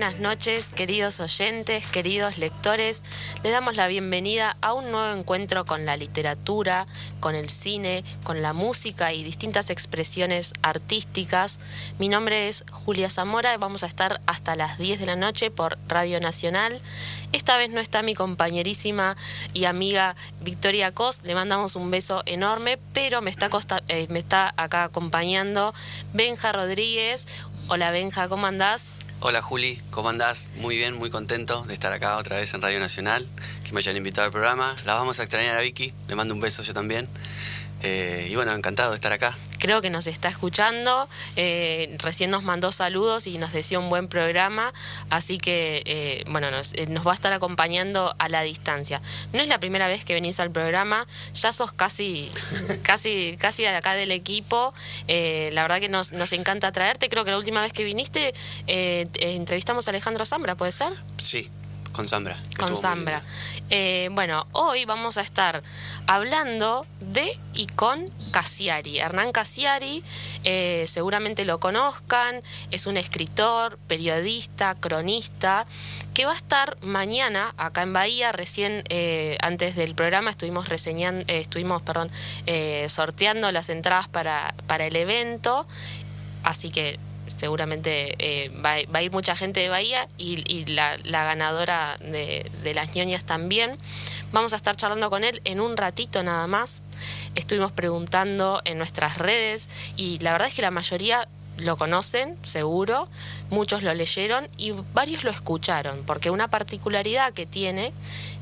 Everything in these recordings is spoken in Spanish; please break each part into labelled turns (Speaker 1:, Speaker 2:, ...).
Speaker 1: buenas noches, queridos oyentes, queridos lectores. Les damos la bienvenida a un nuevo encuentro con la literatura, con el cine, con la música y distintas expresiones artísticas. Mi nombre es Julia Zamora y vamos a estar hasta las 10 de la noche por Radio Nacional. Esta vez no está mi compañerísima y amiga Victoria Cos, le mandamos un beso enorme, pero me está, eh, me está acá acompañando Benja Rodríguez. Hola Benja, ¿cómo andás?
Speaker 2: Hola Juli, ¿cómo andás? Muy bien, muy contento de estar acá otra vez en Radio Nacional, que me hayan invitado al programa. La vamos a extrañar a Vicky, le mando un beso yo también. Eh, y bueno, encantado de estar acá.
Speaker 1: Creo que nos está escuchando, eh, recién nos mandó saludos y nos decía un buen programa, así que eh, bueno, nos, va a estar acompañando a la distancia. No es la primera vez que venís al programa, ya sos casi, casi, casi de acá del equipo. la verdad que nos, nos encanta traerte. Creo que la última vez que viniste entrevistamos a Alejandro Zambra, ¿puede ser?
Speaker 2: Sí, con Zambra.
Speaker 1: Con Zambra. bueno, hoy vamos a estar hablando de y con Cassiari. Hernán Cassiari, eh, seguramente lo conozcan, es un escritor, periodista, cronista, que va a estar mañana acá en Bahía. Recién eh, antes del programa estuvimos reseñando, eh, estuvimos, perdón, sorteando las entradas para, para el evento. Así que seguramente va, a ir mucha gente de Bahía y, la, ganadora de, de las ñoñas también. Vamos a estar charlando con él en un ratito nada más. Estuvimos preguntando en nuestras redes y la verdad es que la mayoría lo conocen, seguro, muchos lo leyeron y varios lo escucharon, porque una particularidad que tiene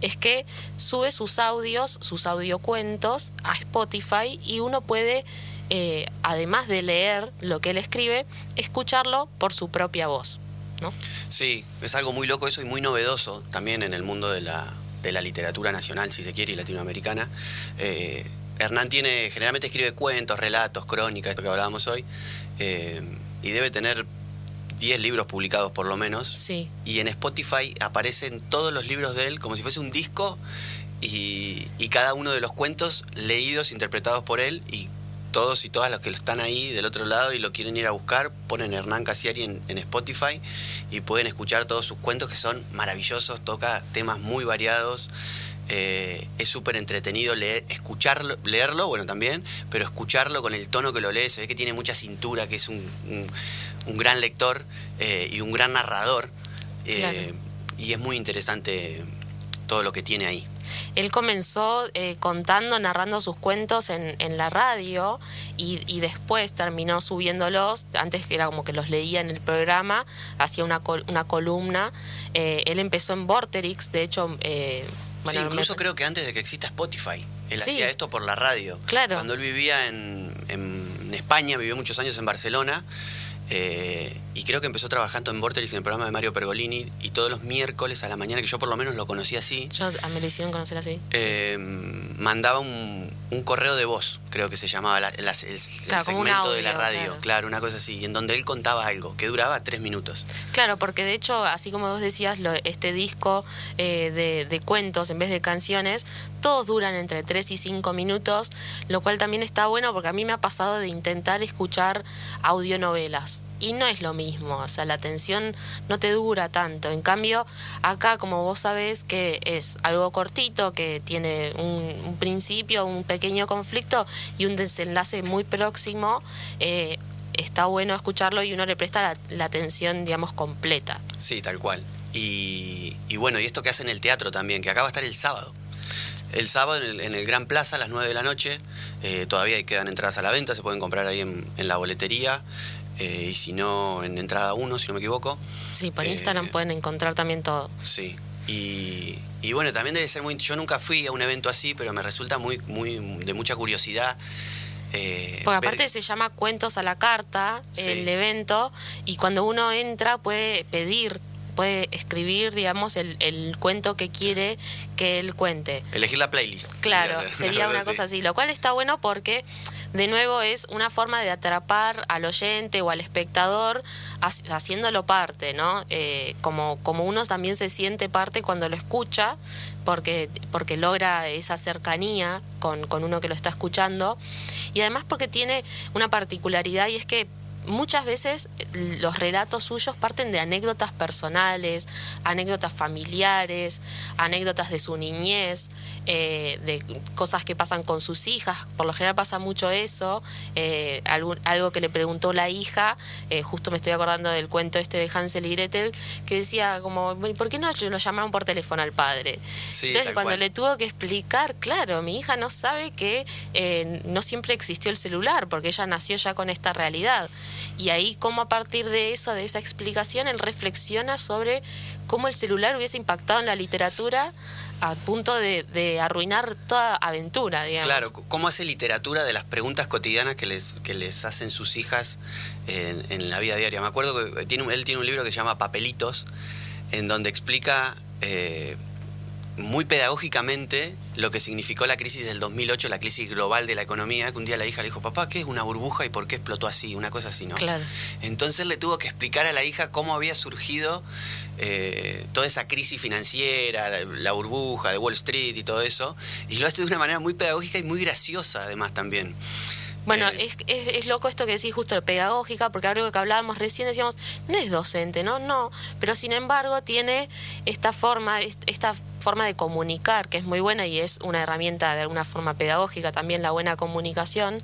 Speaker 1: es que sube sus audios, sus audiocuentos a Spotify y uno puede, eh, además de leer lo que él escribe, escucharlo por su propia voz. ¿no?
Speaker 2: Sí, es algo muy loco eso y muy novedoso también en el mundo de la, de la literatura nacional, si se quiere, y latinoamericana. Eh, Hernán tiene, generalmente escribe cuentos, relatos, crónicas, esto que hablábamos hoy, eh, y debe tener 10 libros publicados por lo menos.
Speaker 1: Sí.
Speaker 2: Y en Spotify aparecen todos los libros de él como si fuese un disco y, y cada uno de los cuentos leídos, interpretados por él y todos y todas los que están ahí del otro lado y lo quieren ir a buscar, ponen Hernán Casiari en, Spotify y pueden escuchar todos sus cuentos que son maravillosos, toca temas muy variados. Eh, es súper entretenido leer, escucharlo, leerlo, bueno también, pero escucharlo con el tono que lo lee, se ve que tiene mucha cintura, que es un, gran lector eh, y un gran narrador. Eh, y es muy interesante todo lo que tiene ahí.
Speaker 1: Él comenzó eh, contando, narrando sus cuentos en, la radio y, después terminó subiéndolos, antes que era como que los leía en el programa, hacía una, una columna. Eh, él empezó en Vorterix, de hecho...
Speaker 2: Eh, sí, incluso creo que antes de que exista Spotify. Él hacía esto por la radio.
Speaker 1: Claro.
Speaker 2: Cuando él vivía en, en España, vivió muchos años en Barcelona, eh, y creo que empezó trabajando en Vortex en el programa de Mario Pergolini y todos los miércoles a la mañana, que yo por lo menos lo conocí así.
Speaker 1: Yo me lo hicieron conocer así.
Speaker 2: Eh, mandaba un, correo de voz, creo que se llamaba el, segmento de la radio, claro. una cosa así, en donde él contaba algo que duraba tres minutos.
Speaker 1: Claro, porque de hecho, así como vos decías, este disco eh, de, de, cuentos en vez de canciones, todos duran entre tres y cinco minutos, lo cual también está bueno porque a mí me ha pasado de intentar escuchar audionovelas y no es lo mismo, o sea, la atención no te dura tanto. En cambio, acá, como vos sabés, que es algo cortito, que tiene un, principio, un pequeño conflicto y un desenlace muy próximo, eh, está bueno escucharlo y uno le presta la, atención, digamos, completa.
Speaker 2: Sí, tal cual. Y, bueno, y esto que hace en el teatro también, que acá va a estar el sábado. El sábado en el, Gran Plaza a las 9 de la noche, eh, todavía quedan entradas a la venta, se pueden comprar ahí en, en la boletería. Eh, y si no, en entrada 1, si no me equivoco.
Speaker 1: Sí, por Instagram pueden encontrar también todo.
Speaker 2: Sí. Y, y, bueno, también debe ser muy... Yo nunca fui a un evento así, pero me resulta muy, muy de mucha curiosidad.
Speaker 1: Eh, Porque aparte se llama Cuentos a la Carta, el evento, y cuando uno entra puede pedir puede escribir, digamos, el, el, cuento que quiere que él cuente.
Speaker 2: Elegir la playlist.
Speaker 1: Claro, sería una cosa así, lo cual está bueno porque de nuevo es una forma de atrapar al oyente o al espectador haciéndolo parte, ¿no? Eh, como, como uno también se siente parte cuando lo escucha, porque, porque logra esa cercanía con, con uno que lo está escuchando, y además porque tiene una particularidad y es que muchas veces eh, los relatos suyos parten de anécdotas personales, anécdotas familiares, anécdotas de su niñez, eh, de cosas que pasan con sus hijas. Por lo general pasa mucho eso. Eh, algo, algo, que le preguntó la hija, justo me estoy acordando del cuento este de Hansel y Gretel, que decía como, ¿por qué no lo llamaron por teléfono al padre? Entonces cuando le tuvo que explicar, claro, mi hija no sabe que no siempre existió el celular, porque ella nació ya con esta realidad. Y ahí como a partir de eso, de esa explicación, él reflexiona sobre cómo el celular hubiese impactado en la literatura a punto de, arruinar toda aventura, digamos.
Speaker 2: Claro, cómo hace literatura de las preguntas cotidianas que les, que les hacen sus hijas en, la vida diaria. Me acuerdo que tiene, él tiene un libro que se llama Papelitos, en donde explica eh, muy pedagógicamente lo que significó la crisis del 2008, la crisis global de la economía, que un día la hija le dijo, papá, ¿qué es una burbuja y por qué explotó así? Una cosa así, ¿no?
Speaker 1: Claro.
Speaker 2: Entonces le tuvo que explicar a la hija cómo había surgido eh, toda esa crisis financiera, la burbuja de Wall Street y todo eso, y lo hace de una manera muy pedagógica y muy graciosa además también.
Speaker 1: Bueno, eh, es, es, loco esto que decís justo pedagógica, porque algo que hablábamos recién decíamos, no es docente, ¿no? No, pero sin embargo tiene esta forma, esta forma de comunicar, que es muy buena y es una herramienta de alguna forma pedagógica también la buena comunicación,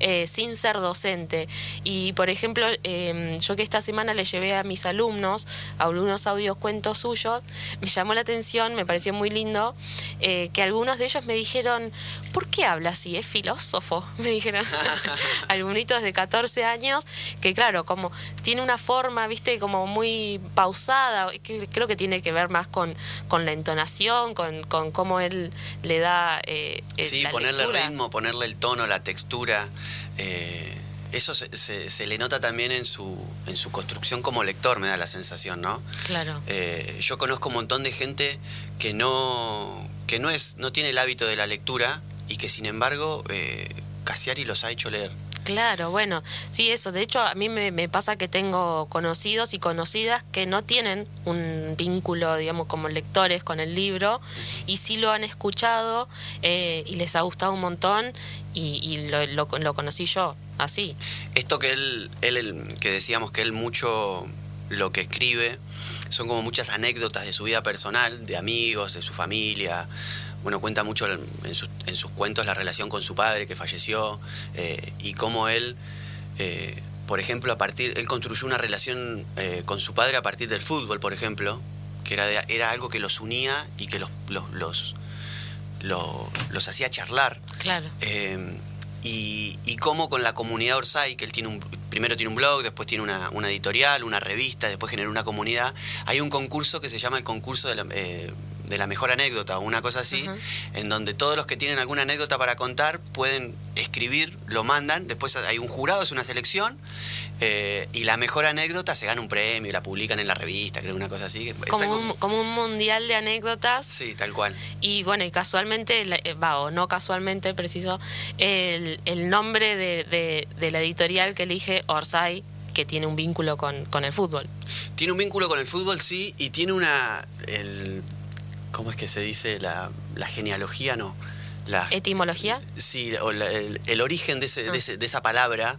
Speaker 1: eh, sin ser docente. Y por ejemplo, em, yo que esta semana le llevé a mis alumnos a algunos audios cuentos suyos, me llamó la atención, me pareció muy lindo, eh, que algunos de ellos me dijeron, ¿por qué habla así? ¿Es filósofo? Me dijeron algunos de 14 años, que claro, como tiene una forma, viste, como muy pausada, que creo que tiene que ver más con, con la entonación con, con cómo él le da... Eh,
Speaker 2: sí, ponerle ritmo, ponerle el tono, la textura. Eh, eso se, se, le nota también en su, en su construcción como lector, me da la sensación, ¿no?
Speaker 1: Claro.
Speaker 2: Eh, yo conozco un montón de gente que no, que no, es, no tiene el hábito de la lectura y que sin embargo eh, Cassiari los ha hecho leer.
Speaker 1: Claro, bueno, sí, eso. De hecho, a mí me, pasa que tengo conocidos y conocidas que no tienen un vínculo, digamos, como lectores con el libro y sí lo han escuchado eh, y les ha gustado un montón y, lo, lo, conocí yo así.
Speaker 2: Esto que él, él, que decíamos que él mucho lo que escribe son como muchas anécdotas de su vida personal, de amigos, de su familia, bueno, cuenta mucho en sus, en sus, cuentos la relación con su padre que falleció eh, y cómo él, eh, por ejemplo, a partir, él construyó una relación eh, con su padre a partir del fútbol, por ejemplo, que era, era algo que los unía y que los, los, los, los, hacía charlar.
Speaker 1: Claro.
Speaker 2: y, y cómo con la comunidad Orsay, que él tiene un, primero tiene un blog, después tiene una, una editorial, una revista, después genera una comunidad, hay un concurso que se llama el concurso de la, de la mejor anécdota o una cosa así, en donde todos los que tienen alguna anécdota para contar pueden escribir, lo mandan, después hay un jurado, es una selección, eh, y la mejor anécdota se gana un premio, la publican en la revista, creo una cosa así.
Speaker 1: Como un, como un, mundial de anécdotas.
Speaker 2: Sí, tal cual.
Speaker 1: Y bueno, y casualmente, eh, va, o no casualmente, preciso, el, el nombre de, de, la editorial que elige Orsay que tiene un vínculo con, con, el fútbol.
Speaker 2: Tiene un vínculo con el fútbol, sí, y tiene una... El, ¿Cómo es que se dice? La, la genealogía, no. La,
Speaker 1: ¿Etimología?
Speaker 2: Sí, o el, origen de, ese, de, ah. esa palabra.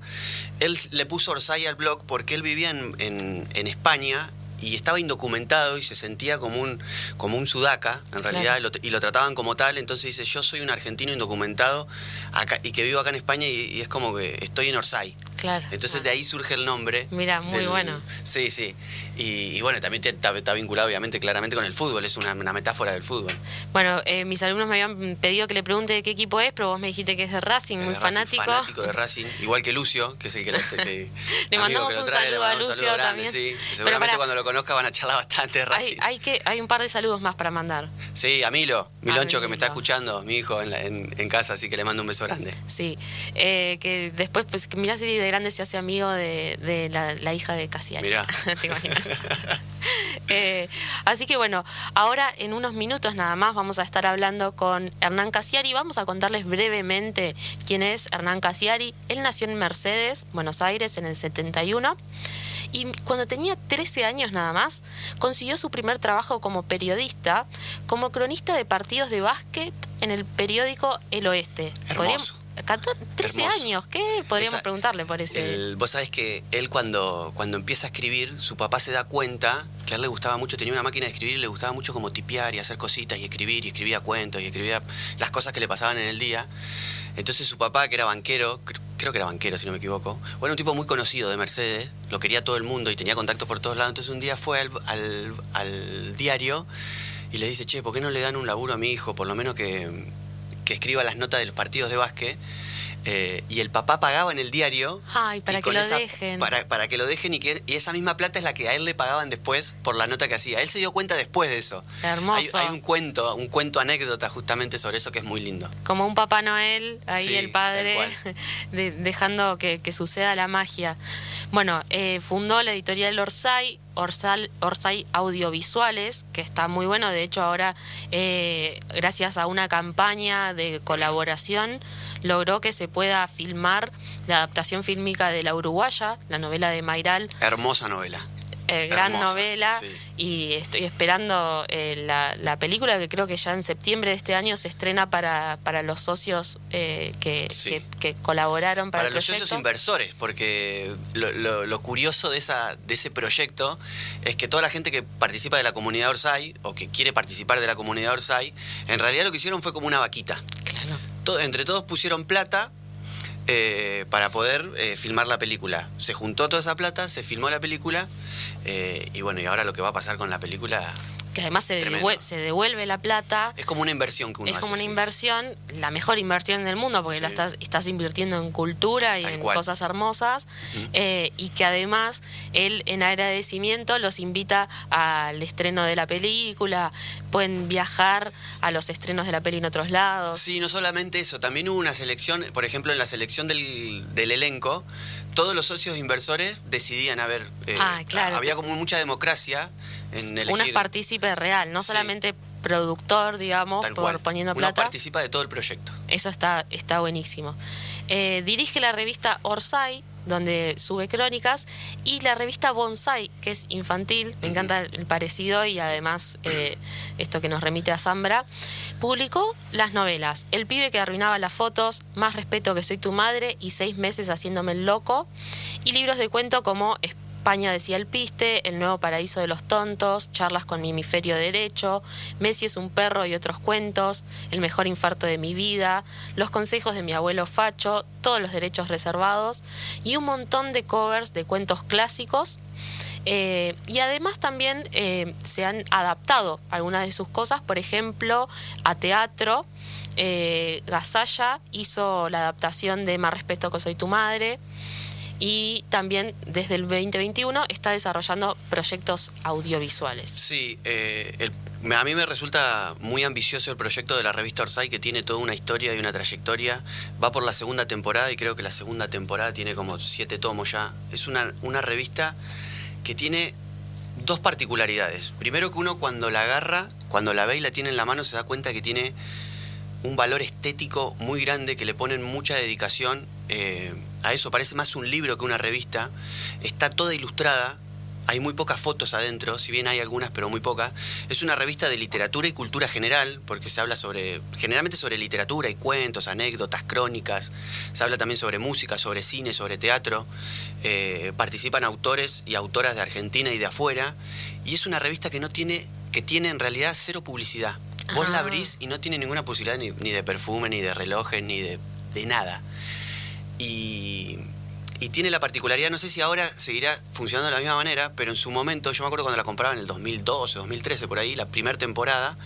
Speaker 2: Él le puso Orsay al blog porque él vivía en, en, en España y estaba indocumentado y se sentía como un, como un sudaca, en realidad, y, lo, trataban como tal. Entonces dice, yo soy un argentino indocumentado acá, y que vivo acá en España y, es como que estoy en Orsay.
Speaker 1: Claro.
Speaker 2: Entonces de ahí surge el nombre.
Speaker 1: Mira, muy bueno.
Speaker 2: Sí, sí. Y, bueno, también está, vinculado obviamente claramente con el fútbol, es una, metáfora del fútbol.
Speaker 1: Bueno, eh, mis alumnos me habían pedido que le pregunte de qué equipo es, pero vos me dijiste que es de Racing, muy fanático.
Speaker 2: Fanático de Racing, igual que Lucio, que es el que,
Speaker 1: le, le mandamos un saludo a Lucio también.
Speaker 2: Sí, seguramente cuando lo conozca van a charlar bastante de Racing.
Speaker 1: Hay, que, hay un par de saludos más para mandar.
Speaker 2: Sí, a Milo, Miloncho, que me está escuchando, mi hijo en, en, casa, así que le mando un beso grande.
Speaker 1: Sí, eh, que después, pues, que mirá si de grande se hace amigo de, de la, la, hija de Casiari.
Speaker 2: Mirá.
Speaker 1: ¿Te imaginas? Eh, así que bueno, ahora en unos minutos nada más vamos a estar hablando con Hernán Casiari. Vamos a contarles brevemente quién es Hernán Casiari. Él nació en Mercedes, Buenos Aires, en el 71 y cuando tenía 13 años nada más, consiguió su primer trabajo como periodista, como cronista de partidos de básquet en el periódico El Oeste.
Speaker 2: Hermoso.
Speaker 1: 14, 13
Speaker 2: Hermoso.
Speaker 1: años, ¿qué podríamos
Speaker 2: Esa-
Speaker 1: preguntarle por ese?
Speaker 2: El- vos sabés que él cuando, cuando empieza a escribir, su papá se da cuenta que a él le gustaba mucho, tenía una máquina de escribir y le gustaba mucho como tipear y hacer cositas y escribir y escribía cuentos y escribía las cosas que le pasaban en el día. Entonces su papá, que era banquero, cr- creo que era banquero si no me equivoco, bueno, un tipo muy conocido de Mercedes, lo quería todo el mundo y tenía contactos por todos lados. Entonces un día fue al, al- al diario y le dice, che, ¿por qué no le dan un laburo a mi hijo? Por lo menos que, que escriba las notas de los partidos de básquet. Eh, y el papá pagaba en el diario.
Speaker 1: Ay, para que lo dejen.
Speaker 2: Para, para que lo dejen y, que, y esa misma plata es la que a él le pagaban después por la nota que hacía. Él se dio cuenta después de eso.
Speaker 1: Hermoso.
Speaker 2: Hay, hay un cuento, un cuento anécdota justamente sobre eso que es muy lindo.
Speaker 1: Como un Papá Noel, ahí
Speaker 2: Sí,
Speaker 1: el padre, de- dejando que, que suceda la magia. Bueno, eh, fundó la editorial Orsay, Orsal, Orsay Audiovisuales, que está muy bueno. De hecho, ahora, eh, gracias a una campaña de colaboración, logró que se pueda filmar la adaptación fílmica de La Uruguaya, la novela de Mayral,
Speaker 2: Hermosa novela.
Speaker 1: eh, gran
Speaker 2: Hermosa,
Speaker 1: novela
Speaker 2: sí.
Speaker 1: y estoy esperando eh, la, la película que creo que ya en septiembre de este año se estrena para, para los socios eh, que,
Speaker 2: Sí.
Speaker 1: que, que colaboraron para,
Speaker 2: Para
Speaker 1: el
Speaker 2: los
Speaker 1: proyecto.
Speaker 2: socios inversores, porque lo, lo- lo curioso de, esa, de ese proyecto es que toda la gente que participa de la comunidad Orsay o que quiere participar de la comunidad Orsay, en realidad lo que hicieron fue como una vaquita.
Speaker 1: Claro.
Speaker 2: Entre todos pusieron plata eh, para poder eh, filmar la película. Se juntó toda esa plata, se filmó la película eh, y bueno, y ahora lo que va a pasar con la película
Speaker 1: Que además se, devuelve la plata.
Speaker 2: es como una inversión que uno
Speaker 1: Es como
Speaker 2: hace,
Speaker 1: una
Speaker 2: sí.
Speaker 1: inversión, la mejor inversión del mundo, porque
Speaker 2: Sí.
Speaker 1: la estás, estás invirtiendo en cultura y
Speaker 2: Tal
Speaker 1: en
Speaker 2: cual.
Speaker 1: cosas hermosas, eh, y que además él en agradecimiento los invita al estreno de la película, pueden viajar a los estrenos de la peli en otros lados.
Speaker 2: Sí, no solamente eso, también hubo una selección, por ejemplo, en la selección del, del elenco, todos los socios inversores decidían, a ver, eh,
Speaker 1: Ah, claro.
Speaker 2: había como mucha democracia en elegir.
Speaker 1: Uno es partícipe real, no
Speaker 2: Sí.
Speaker 1: solamente productor, digamos,
Speaker 2: tal
Speaker 1: por
Speaker 2: cual.
Speaker 1: poniendo
Speaker 2: Uno
Speaker 1: plata.
Speaker 2: participa de todo el proyecto.
Speaker 1: Eso está, está buenísimo. Eh, dirige la revista Orsay, donde sube crónicas, y la revista Bonsai, que es infantil, me encanta el parecido y además eh, esto que nos remite a Zambra, publicó las novelas El pibe que arruinaba las fotos, Más respeto que soy tu madre y Seis meses haciéndome el loco, y libros de cuento como España decía el piste, El nuevo paraíso de los tontos, Charlas con mi derecho, Messi es un perro y otros cuentos, El mejor infarto de mi vida, Los consejos de mi abuelo Facho, Todos los derechos reservados y un montón de covers de cuentos clásicos. Eh, y además también eh, se han adaptado algunas de sus cosas, por ejemplo, a teatro. Eh, hizo la adaptación de Más respeto que soy tu madre y también desde el 2021 está desarrollando proyectos audiovisuales.
Speaker 2: Sí, eh, a mí me resulta muy ambicioso el proyecto de la revista Orsay, que tiene toda una historia y una trayectoria. Va por la segunda temporada y creo que la segunda temporada tiene como siete tomos ya. Es una, una revista que tiene dos particularidades. Primero que uno cuando la agarra, cuando la ve y la tiene en la mano, se da cuenta que tiene un valor estético muy grande, que le ponen mucha dedicación eh, a eso. Parece más un libro que una revista. Está toda ilustrada. Hay muy pocas fotos adentro, si bien hay algunas, pero muy pocas. Es una revista de literatura y cultura general, porque se habla sobre, generalmente sobre literatura y cuentos, anécdotas, crónicas. Se habla también sobre música, sobre cine, sobre teatro. Eh, participan autores y autoras de Argentina y de afuera. Y es una revista que no tiene, que tiene en realidad cero publicidad. Vos la
Speaker 1: Ah.
Speaker 2: abrís y no tiene ninguna publicidad ni, ni de perfume, ni de relojes, ni de, de nada. Y, y tiene la particularidad, no sé si ahora seguirá funcionando de la misma manera, pero en su momento, yo me acuerdo cuando la compraba en el 2012, 2013, por ahí, la primera temporada,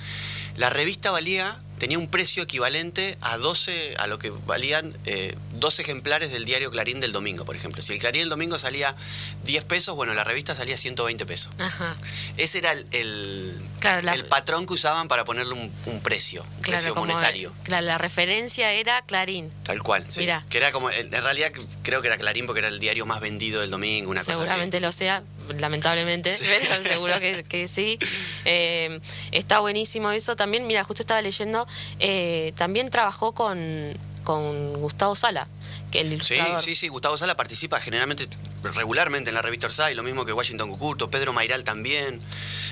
Speaker 2: la revista valía, tenía un precio equivalente a 12, a lo que valían eh, 12 ejemplares del diario Clarín del domingo, por ejemplo. Si el Clarín del domingo salía 10 pesos, bueno, la revista salía 120 pesos.
Speaker 1: Ajá.
Speaker 2: Ese era el, el,
Speaker 1: Claro, la-
Speaker 2: el patrón que usaban para ponerle un, un precio, un precio
Speaker 1: como-
Speaker 2: monetario.
Speaker 1: claro, la referencia era Clarín.
Speaker 2: Tal cual, sí.
Speaker 1: Mirá.
Speaker 2: Que era como, en realidad creo que era Clarín porque era el diario más vendido del domingo, una
Speaker 1: Seguramente lo sea, lamentablemente,
Speaker 2: Sí.
Speaker 1: pero seguro que, que sí. Eh, está buenísimo eso. También, mira, justo estaba leyendo, eh, también trabajó con, con Gustavo Sala, que el
Speaker 2: Sí, sí, sí. Gustavo Sala participa generalmente, regularmente en la revista Orsay, lo mismo que Washington Cucurto, Pedro Mairal también.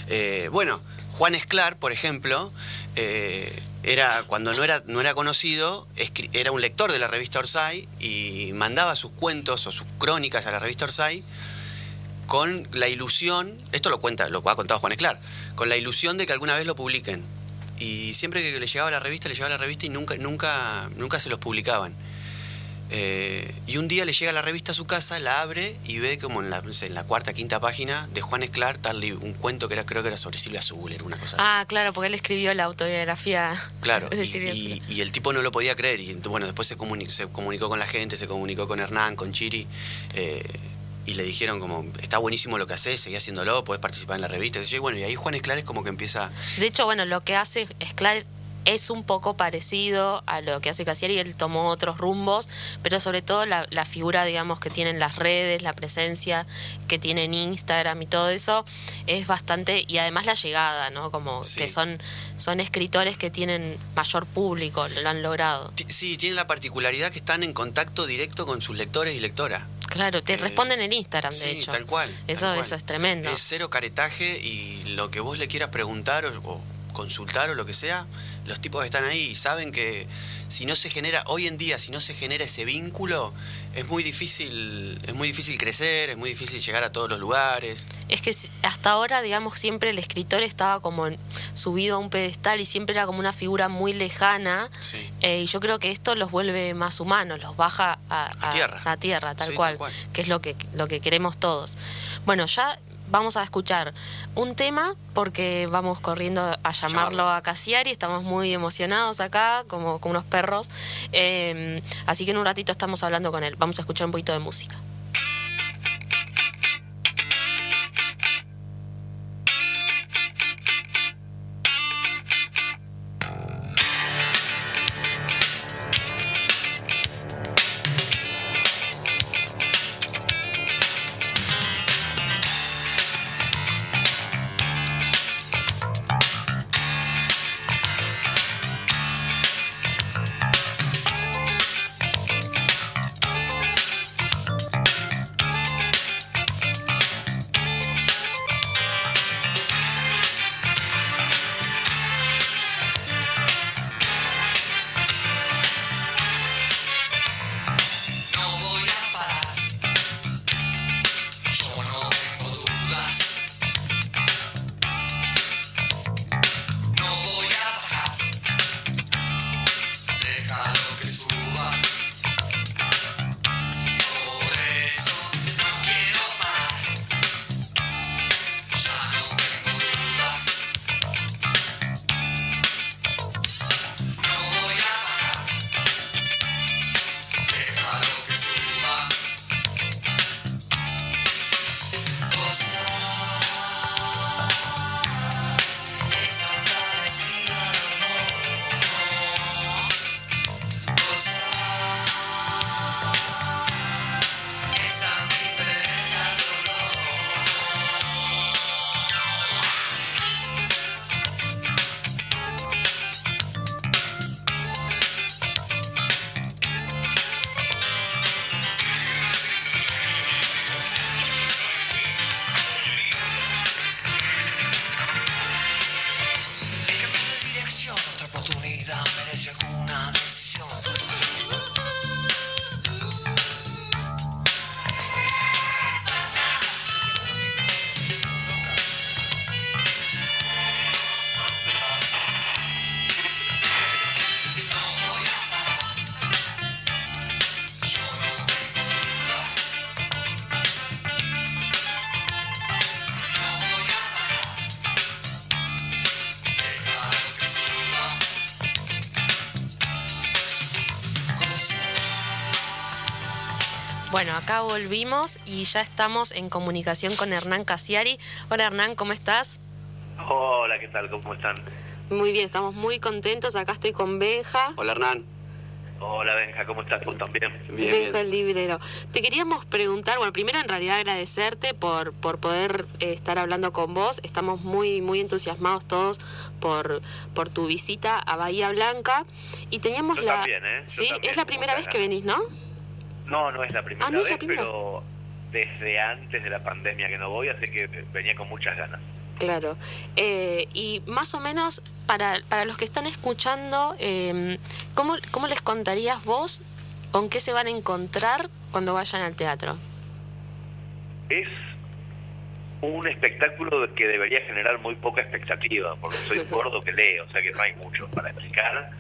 Speaker 2: Eh, bueno, Juan Esclar, por ejemplo, eh, era cuando no era, no era conocido, era un lector de la revista Orsay y mandaba sus cuentos o sus crónicas a la revista Orsay con la ilusión, esto lo cuenta, lo ha contado Juan Esclar, con la ilusión de que alguna vez lo publiquen. Y siempre que le llegaba la revista, le llegaba la revista y nunca, nunca, nunca se los publicaban. Eh, y un día le llega la revista a su casa, la abre y ve como en la, en la cuarta, quinta página de Juan Esclar, tal, un cuento que era, creo que era sobre Silvia Zuller, una cosa
Speaker 1: así. Ah, claro, porque él escribió la autobiografía.
Speaker 2: Claro, y, y, el tipo no lo podía creer. Y bueno, después se, se comunicó con la gente, se comunicó con Hernán, con Chiri. Eh, y le dijeron como, está buenísimo lo que haces, seguí haciéndolo, puedes participar en la revista. Y bueno, y ahí Juan Esclar es como que empieza...
Speaker 1: De hecho, bueno, lo que hace Esclar es un poco parecido a lo que hace Casieri, él tomó otros rumbos, pero sobre todo la, figura, digamos, que tienen las redes, la presencia que tienen Instagram y todo eso, es bastante, y además la llegada, ¿no? Como que son, son escritores que tienen mayor público, lo han logrado.
Speaker 2: Sí, tienen la particularidad que están en contacto directo con sus lectores y lectoras.
Speaker 1: Claro, te eh, responden en Instagram, de hecho.
Speaker 2: tal cual.
Speaker 1: Eso, eso es tremendo.
Speaker 2: Es cero caretaje y lo que vos le quieras preguntar o consultar o lo que sea, los tipos están ahí y saben que si no se genera, hoy en día, si no se genera ese vínculo, es muy difícil, es muy difícil crecer, es muy difícil llegar a todos los lugares.
Speaker 1: Es que hasta ahora, digamos, siempre el escritor estaba como subido a un pedestal y siempre era como una figura muy lejana. Eh, y yo creo que esto los vuelve más humanos, los baja a,
Speaker 2: tierra.
Speaker 1: A tierra, tal, cual, tal cual, que es lo que, lo que queremos todos. Bueno, ya vamos a escuchar un tema porque vamos corriendo a llamarlo a Casiari, estamos muy emocionados acá, como, como unos perros. Eh, así que en un ratito estamos hablando con él. Vamos a escuchar un poquito de música. Bueno, acá volvimos y ya estamos en comunicación con Hernán Casiari. Hola Hernán, ¿cómo estás?
Speaker 3: Hola, ¿qué tal? ¿Cómo están?
Speaker 1: Muy bien, estamos muy contentos. Acá estoy con Benja.
Speaker 2: Hola Hernán.
Speaker 3: Hola Benja, ¿cómo estás? ¿Cómo también?
Speaker 1: Bien, Benja el librero. Te queríamos preguntar, bueno, primero en realidad agradecerte por, por poder eh, estar hablando con vos. Estamos muy, muy entusiasmados todos por, por tu visita a Bahía Blanca. Y teníamos la...
Speaker 3: También, ¿eh?
Speaker 1: sí, es la primera vez que venís, ¿no?
Speaker 3: No, no es la primera ah, vez, pero desde antes de la pandemia que no voy, así que venía con muchas ganas.
Speaker 1: Claro. Eh, y más o menos, para, para los que están escuchando, eh, ¿cómo, ¿cómo les contarías vos con qué se van a encontrar cuando vayan al teatro?
Speaker 3: Es un espectáculo que debería generar muy poca expectativa, porque soy gordo que lee, o sea que no hay mucho para explicar.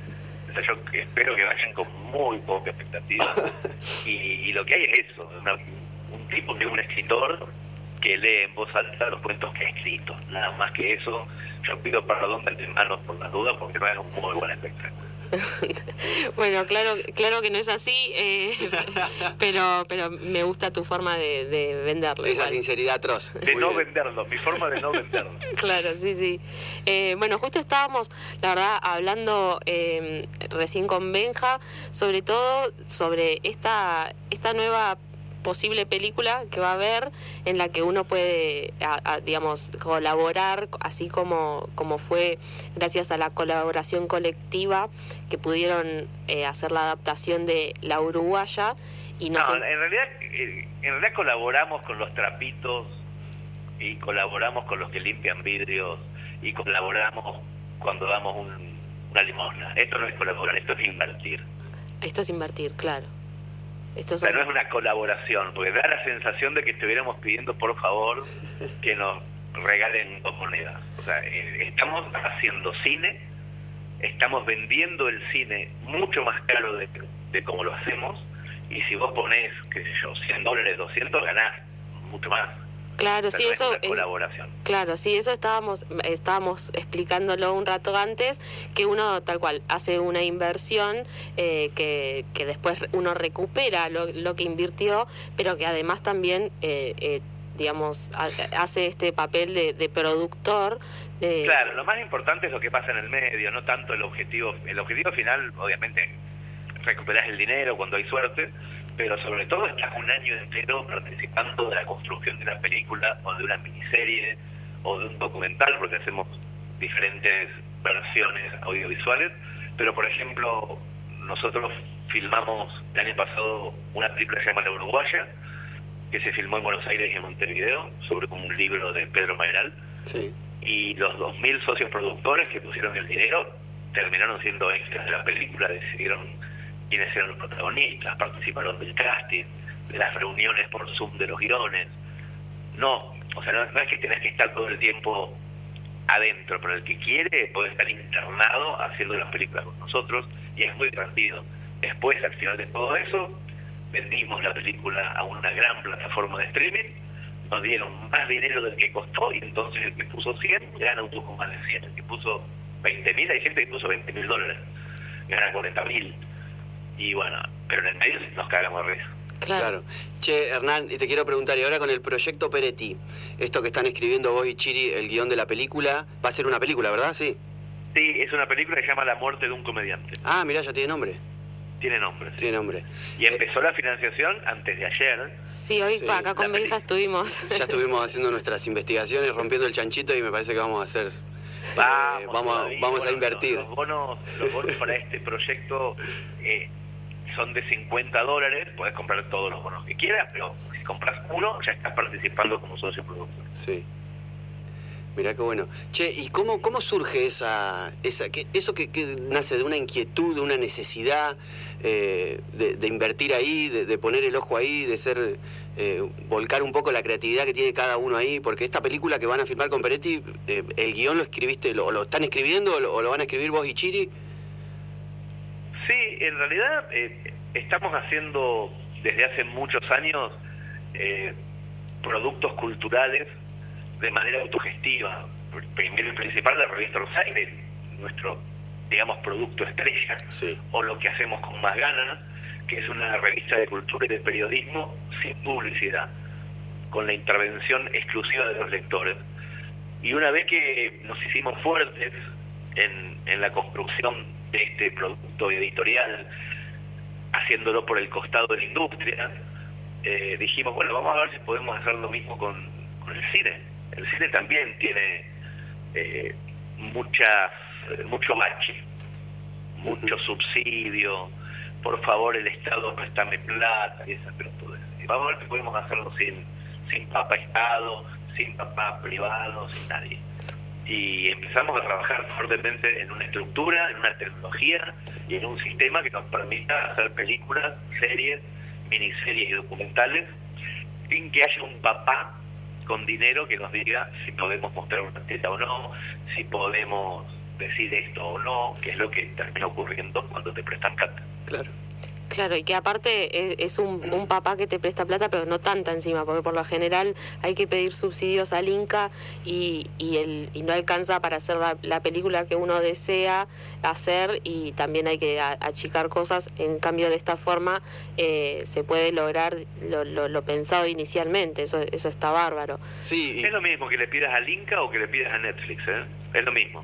Speaker 3: Yo espero que vayan con muy poca expectativa. Y, y lo que hay es eso, una- un tipo que es un escritor que lee en voz alta los cuentos que ha escrito. Nada más que eso, yo pido perdón de antemano por las dudas, porque no es un muy buen espectáculo.
Speaker 1: Bueno, claro, claro que no es así, eh, pero, pero me gusta tu forma de, de venderlo.
Speaker 2: Esa
Speaker 1: igual.
Speaker 2: sinceridad atroz.
Speaker 3: De
Speaker 2: Muy
Speaker 3: no
Speaker 2: bien.
Speaker 3: venderlo, mi forma de no venderlo.
Speaker 1: Claro, sí, sí. Eh, bueno, justo estábamos, la verdad, hablando eh, recién con Benja, sobre todo sobre esta, esta nueva posible película que va a haber en la que uno puede, a- a, digamos, colaborar, así como, como fue gracias a la colaboración colectiva que pudieron eh, hacer la adaptación de La Uruguaya y
Speaker 3: No, en realidad, eh, en realidad colaboramos con los trapitos y colaboramos con los que limpian vidrios y colaboramos cuando damos un- una limosna. Esto no es colaborar, esto es invertir.
Speaker 1: esto es invertir, claro. Esto
Speaker 3: O sea,
Speaker 1: son-
Speaker 3: no es una colaboración, porque da la sensación de que estuviéramos pidiendo por favor que nos regalen dos monedas. O sea, eh, estamos haciendo cine, estamos vendiendo el cine mucho más caro de, de como lo hacemos, y si vos ponés, qué sé yo, 100 dólares, 200, ganás mucho más.
Speaker 1: Claro, sí, eso
Speaker 3: es colaboración.
Speaker 1: Claro, sí, eso estábamos, estábamos explicándolo un rato antes, que uno tal cual hace una inversión eh, que, que después uno recupera lo, lo que invirtió, pero que además también, eh, eh, digamos, ha- hace este papel de, de productor. De,
Speaker 3: Claro, lo más importante es lo que pasa en el medio, no tanto el objetivo. El objetivo final, obviamente, recuperás el dinero cuando hay suerte, pero sobre todo estás un año entero participando de la construcción de una película o de una miniserie o de un documental, porque hacemos diferentes versiones audiovisuales. Pero, por ejemplo, nosotros filmamos el año pasado una película que se llama La Uruguaya, que se filmó en Buenos Aires y en Montevideo, sobre un libro de Pedro Mayoral
Speaker 2: Sí.
Speaker 3: y los 2.000 socios productores que pusieron el dinero terminaron siendo extras de la película, decidieron quiénes eran los protagonistas, participaron del casting, de las reuniones por Zoom de los guiones. No, o sea, no, es que tenés que estar todo el tiempo adentro, pero el que quiere puede estar internado haciendo las películas con nosotros y es muy divertido. Después, al final de todo eso, vendimos la película a una gran plataforma de streaming, nos dieron más dinero del que costó y entonces el que puso 100 gana un poco más de 100, el que puso 20 mil, hay gente que puso 20 mil dólares, gana 40 mil. Y bueno, pero en el medio nos cagamos de risa.
Speaker 1: claro.
Speaker 2: Claro. Che, Hernán, y te quiero preguntar, y ahora con el proyecto Peretti, esto que están escribiendo vos y Chiri, el guion de la película, va a ser una película, ¿verdad? Sí.
Speaker 3: Sí, es una película que se llama La muerte de un comediante.
Speaker 2: Ah, mirá, ya tiene nombre.
Speaker 3: Tiene nombre. sí.
Speaker 2: Tiene nombre.
Speaker 3: Y empezó la financiación antes de ayer.
Speaker 1: Sí, hoy
Speaker 2: Sí,
Speaker 1: acá con Benja estuvimos.
Speaker 2: Ya estuvimos haciendo nuestras investigaciones, rompiendo el chanchito y me parece que vamos a hacer... eh,
Speaker 3: Vamos,
Speaker 2: vamos, a-
Speaker 3: todavía.
Speaker 2: vamos a
Speaker 3: Bueno,
Speaker 2: invertir.
Speaker 3: Los, los bonos, los bonos para este proyecto eh, son de 50 dólares. Puedes comprar todos los bonos que quieras, pero si compras uno, ya estás participando como socio productor.
Speaker 2: Sí. Mirá qué bueno. Che, ¿y cómo, cómo surge esa, esa que, eso que, que nace de una inquietud, de una necesidad eh, de, de invertir ahí, de, de poner el ojo ahí, de ser, eh, volcar un poco la creatividad que tiene cada uno ahí? Porque esta película que van a filmar con Peretti, eh, ¿el guion lo escribiste, lo, lo están escribiendo o lo, o lo van a escribir vos y Chiri?
Speaker 3: Sí, en realidad eh, estamos haciendo desde hace muchos años eh, productos culturales de manera autogestiva. Primero y principal la revista Rosaire, nuestro, digamos, producto estrella,
Speaker 2: Sí.
Speaker 3: o lo que hacemos con más ganas, que es una revista de cultura y de periodismo sin publicidad, con la intervención exclusiva de los lectores. Y una vez que nos hicimos fuertes en, en la construcción de este producto editorial, haciéndolo por el costado de la industria, eh, dijimos, bueno, vamos a ver si podemos hacer lo mismo con, con el cine. El cine también tiene eh, muchas, mucho bache, mucho subsidio, por favor el Estado préstame plata y esas pelotudes. Y vamos a ver si podemos hacerlo sin, sin papa Estado, sin papá privado, sin nadie. Y empezamos a trabajar fuertemente en una estructura, en una tecnología y en un sistema que nos permita hacer películas, series, miniseries y documentales sin que haya un papá con dinero que nos diga si podemos mostrar una teta o no, si podemos decir esto o no, que es lo que termina ocurriendo cuando te prestan plata.
Speaker 2: Claro.
Speaker 1: Claro, y que aparte es, un, un, papá que te presta plata, pero no tanta encima, porque por lo general hay que pedir subsidios al Inca y, y, el, y no alcanza para hacer la, película que uno desea hacer y también hay que achicar cosas. En cambio, de esta forma eh, se puede lograr lo, lo, pensado inicialmente, eso, eso está bárbaro.
Speaker 3: Sí, Es lo mismo que le pidas al Inca o que le pidas a Netflix, ¿eh? es lo mismo.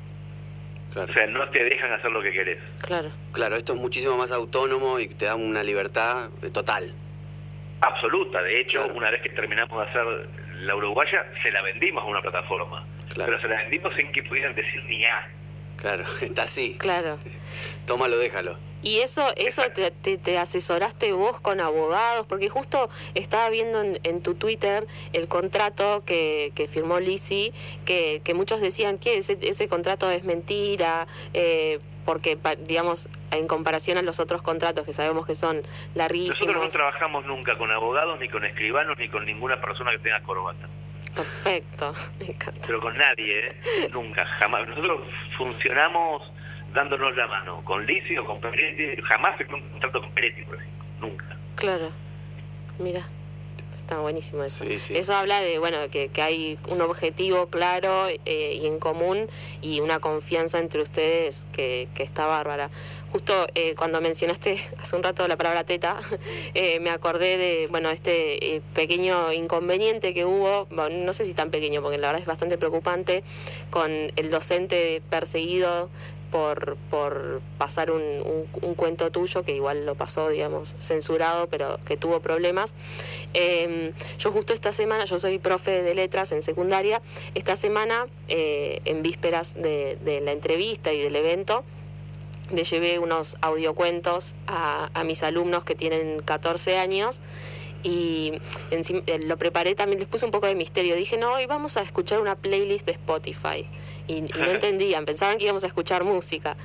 Speaker 3: O sea, no te dejan hacer lo que querés.
Speaker 1: Claro.
Speaker 2: Claro, esto es muchísimo más autónomo y te da una libertad total.
Speaker 3: Absoluta. De hecho, una vez que terminamos de hacer la uruguaya, se la vendimos a una plataforma. Pero se la vendimos sin que pudieran decir ni A.
Speaker 2: Claro, está así.
Speaker 1: Claro.
Speaker 2: Tómalo, déjalo.
Speaker 1: Y eso, eso te, te, asesoraste vos con abogados, porque justo estaba viendo en, tu Twitter el contrato que, que firmó Lisi, que, que muchos decían que ese, ese contrato es mentira, eh, porque, digamos, en comparación a los otros contratos que sabemos que son larguísimos.
Speaker 3: Nosotros no trabajamos nunca con abogados, ni con escribanos, ni con ninguna persona que tenga corbata.
Speaker 1: Perfecto, me encanta.
Speaker 3: Pero con nadie, ¿eh? nunca, jamás. Nosotros funcionamos dándonos la mano. Con Lisi o con Peretti, jamás firmé un contrato con Peretti, por ejemplo. Nunca.
Speaker 1: Claro. Mira. Está buenísimo eso. Eso habla de, bueno, que, que hay un objetivo claro eh, y en común y una confianza entre ustedes que, que está bárbara. Justo eh, cuando mencionaste hace un rato la palabra teta, eh, me acordé de, bueno, este pequeño inconveniente que hubo, no sé si tan pequeño, porque la verdad es bastante preocupante, con el docente perseguido por, por pasar un, un, cuento tuyo, que igual lo pasó, digamos, censurado, pero que tuvo problemas. Em, yo justo esta semana, yo soy profe de letras en secundaria, esta semana, eh, en vísperas de, de la entrevista y del evento, le llevé unos audiocuentos a, a mis alumnos que tienen 14 años y eh, lo preparé también, les puse un poco de misterio. Dije, no, hoy vamos a escuchar una playlist de Spotify y, no entendían, pensaban que íbamos a escuchar música.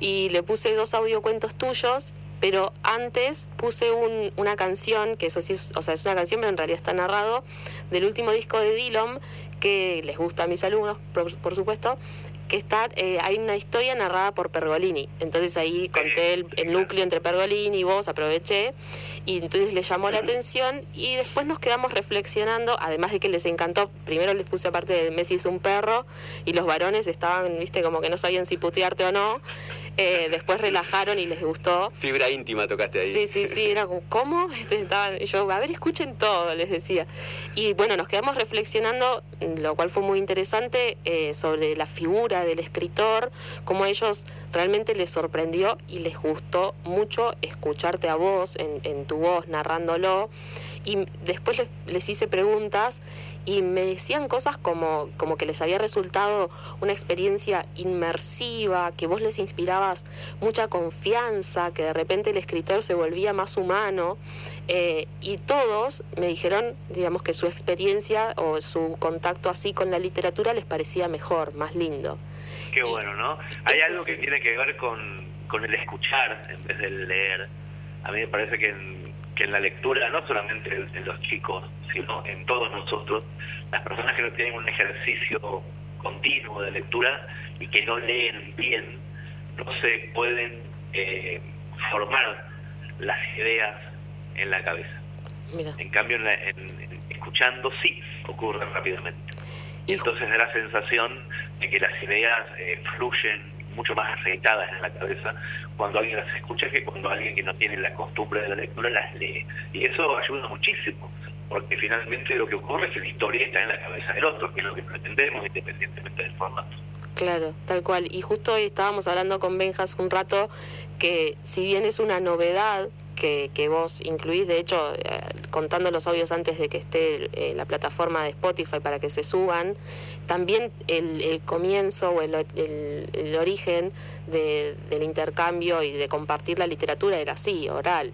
Speaker 1: Y le puse dos audiocuentos tuyos, pero antes puse un, una canción, que eso sí, o sea, es una canción, pero en realidad está narrado, del último disco de Dillon, que les gusta a mis alumnos, por, supuesto, que está, eh, hay una historia narrada por Pergolini. Entonces ahí conté el, el núcleo entre Pergolini y vos, aproveché y entonces les llamó la atención y después nos quedamos reflexionando, además de que les encantó, primero les puse aparte de Messi es un perro y los varones estaban, viste, como que no sabían si putearte o no, eh, después relajaron y les gustó.
Speaker 2: Fibra íntima tocaste ahí.
Speaker 1: Sí, sí, sí, era como, ¿cómo? estaban, yo, a ver, escuchen todo, les decía. Y bueno, nos quedamos reflexionando, lo cual fue muy interesante, eh, sobre la figura del escritor, cómo a ellos realmente les sorprendió y les gustó mucho escucharte a vos en, en tu voz narrándolo. Y después les, les hice preguntas y me decían cosas como, como que les había resultado una experiencia inmersiva, que vos les inspirabas mucha confianza, que de repente el escritor se volvía más humano. Eh, y todos me dijeron, digamos, que su experiencia o su contacto así con la literatura les parecía mejor, más lindo.
Speaker 3: Qué bueno, ¿no? Hay algo que tiene que ver con, con el escuchar en vez del leer. A mí me parece que en, que en la lectura, no solamente en los chicos, sino en todos nosotros, las personas que no tienen un ejercicio continuo de lectura y que no leen bien, no se pueden eh, formar las ideas en la cabeza. En cambio, en escuchando sí ocurre rápidamente. Y entonces da la sensación de que las ideas eh, fluyen mucho más aceitadas en la cabeza cuando alguien las escucha que cuando alguien que no tiene la costumbre de la lectura las lee. Y eso ayuda muchísimo, porque finalmente lo que ocurre es que la historia está en la cabeza del otro, que es lo que pretendemos independientemente del formato.
Speaker 1: Claro, tal cual. Y justo hoy estábamos hablando con Benjas un rato que si bien es una novedad que, que vos incluís, de hecho, eh, contando los audios antes de que esté eh, la plataforma de Spotify para que se suban, también el, el comienzo o el, el, origen de, del intercambio y de compartir la literatura era así, oral.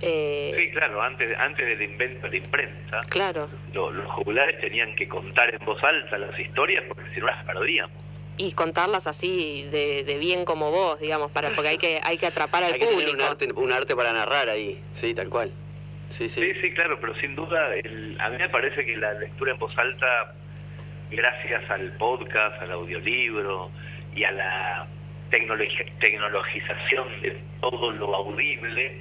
Speaker 1: Eh,
Speaker 3: Sí, claro, antes, antes del invento de la imprenta,
Speaker 1: Claro.
Speaker 3: lo- los jugulares tenían que contar en voz alta las historias porque si no las perdíamos.
Speaker 1: Y contarlas así de, de bien como vos, digamos, para porque hay que hay que atrapar al
Speaker 2: Hay que tener
Speaker 1: público.
Speaker 2: un arte, un arte para narrar ahí, sí, tal cual. Sí, sí.
Speaker 3: Sí, sí, claro, pero sin duda, el- a mí me parece que la lectura en voz alta, gracias al podcast, al audiolibro y a la tecnologi- tecnologización de todo lo audible,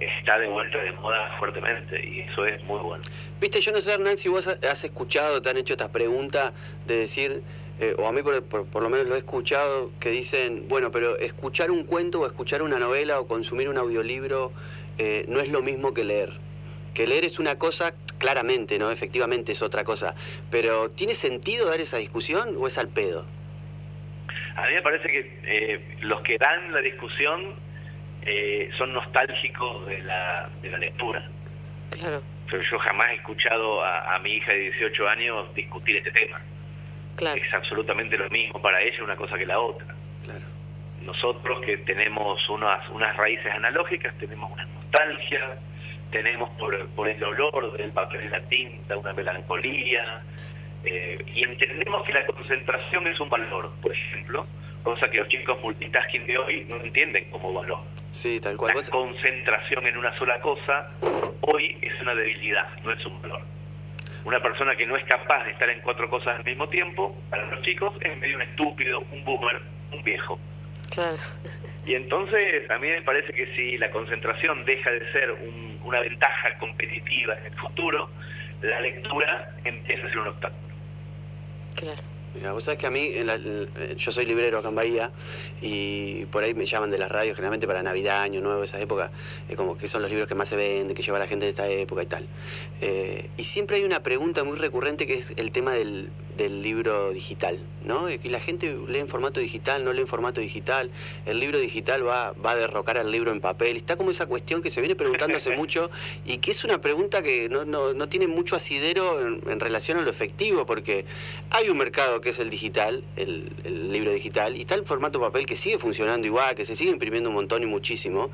Speaker 3: está de vuelta de moda fuertemente y eso es muy bueno.
Speaker 2: Viste, yo no sé, Hernán, si vos has escuchado, te han hecho esta pregunta de decir, eh, o a mí por, por- lo menos lo he escuchado, que dicen, bueno, pero escuchar un cuento o escuchar una novela o consumir un audiolibro eh, no es lo mismo que leer. Que leer es una cosa, claramente, ¿no? Efectivamente es otra cosa. Pero ¿tiene sentido dar esa discusión o es al pedo?
Speaker 3: A mí me parece que eh, los que dan la discusión eh, son nostálgicos de la, de la lectura.
Speaker 1: Claro,
Speaker 3: Pero yo jamás he escuchado a, a mi hija de 18 años discutir este tema.
Speaker 1: claro.
Speaker 3: Es absolutamente lo mismo para ella una cosa que la otra.
Speaker 2: Claro.
Speaker 3: Nosotros que tenemos unas, unas raíces analógicas, tenemos una nostalgia, tenemos por, por el olor del papel y la tinta una melancolía, eh, y entendemos que la concentración es un valor, por ejemplo, cosa que los chicos multitasking de hoy no entienden como valor.
Speaker 2: Sí, tal cual.
Speaker 3: La
Speaker 2: Vos-
Speaker 3: concentración en una sola cosa hoy es una debilidad, no es un valor. Una persona que no es capaz de estar en cuatro cosas al mismo tiempo, para los chicos es medio un estúpido, un boomer, un viejo.
Speaker 1: Claro.
Speaker 3: Y entonces a mí me parece que si la concentración deja de ser un- una ventaja competitiva en el futuro, la lectura empieza a ser un obstáculo.
Speaker 1: Claro.
Speaker 2: Mira, vos sabés que a mí, en la- en- yo soy librero acá en Bahía y por ahí me llaman de las radios generalmente para Navidad, Año Nuevo, esa época, eh, como que son los libros que más se venden, que lleva la gente en esta época y tal. Eh, y siempre hay una pregunta muy recurrente que es el tema del, del libro digital, ¿no? Que la gente lee en formato digital, no lee en formato digital, el libro digital va, va a derrocar al libro en papel, está como esa cuestión que se viene preguntando hace mucho y que es una pregunta que no, no, no tiene mucho asidero en, en relación a lo efectivo, porque hay un mercado que es el digital, el, el libro digital, y está el formato papel que sigue funcionando igual, que se sigue imprimiendo un montón y muchísimo.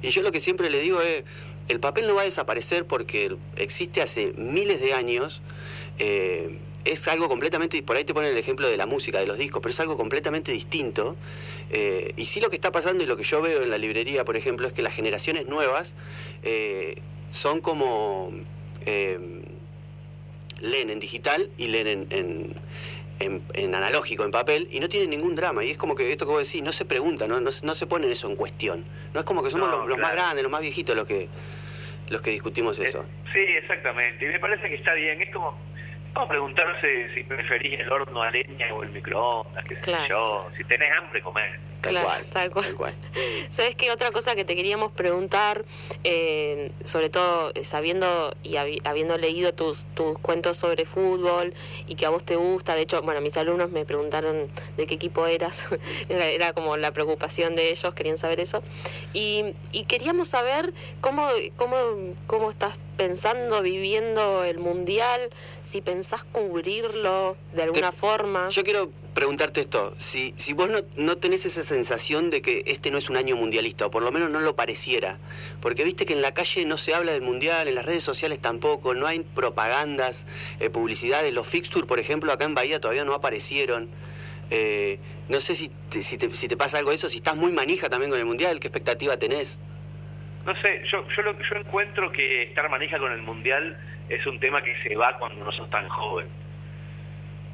Speaker 2: Y yo lo que siempre le digo es, el papel no va a desaparecer porque existe hace miles de años. eh, es algo completamente, por ahí te ponen el ejemplo de la música, de los discos, pero es algo completamente distinto. Eh, y sí lo que está pasando y lo que yo veo en la librería, por ejemplo, es que las generaciones nuevas eh, son como... eh, leen en digital y leen en, en, en- en analógico, en papel, y no tienen ningún drama. Y es como que esto que vos decís, no se pregunta, no, no, se- no se ponen eso en cuestión. No es como que somos
Speaker 3: No,
Speaker 2: los, los más grandes, los más viejitos los que, los que discutimos eso.
Speaker 3: Eh, sí, exactamente. Y me parece que está bien. Es como, como preguntarse si preferís el horno a leña o el microondas, qué sé
Speaker 1: Claro.
Speaker 3: yo. Si tenés hambre, comés.
Speaker 2: Tal
Speaker 1: Claro,
Speaker 2: cual,
Speaker 1: tal cual.
Speaker 2: tal cual.
Speaker 1: ¿Sabes qué? Otra cosa que te queríamos preguntar, eh, sobre todo eh, sabiendo y habi- habiendo leído tus, tus cuentos sobre fútbol y que a vos te gusta, de hecho, bueno, mis alumnos me preguntaron de qué equipo eras, era, era como la preocupación de ellos, querían saber eso. Y, y queríamos saber cómo, cómo, cómo estás pensando, viviendo el Mundial, si pensás cubrirlo de alguna
Speaker 2: Te-
Speaker 1: forma.
Speaker 2: Yo quiero preguntarte esto, si, si vos no, no tenés esa sensación de que este no es un año mundialista, o por lo menos no lo pareciera, porque viste que en la calle no se habla del mundial, en las redes sociales tampoco, no hay propagandas, eh, publicidades, los fixtures, por ejemplo, acá en Bahía todavía no aparecieron. Eh, no sé si te, si, te, si te pasa algo de eso, si estás muy manija también con el mundial, ¿qué expectativa tenés?
Speaker 3: No sé, yo, yo, lo, yo encuentro que estar manija con el mundial es un tema que se va cuando no sos tan joven.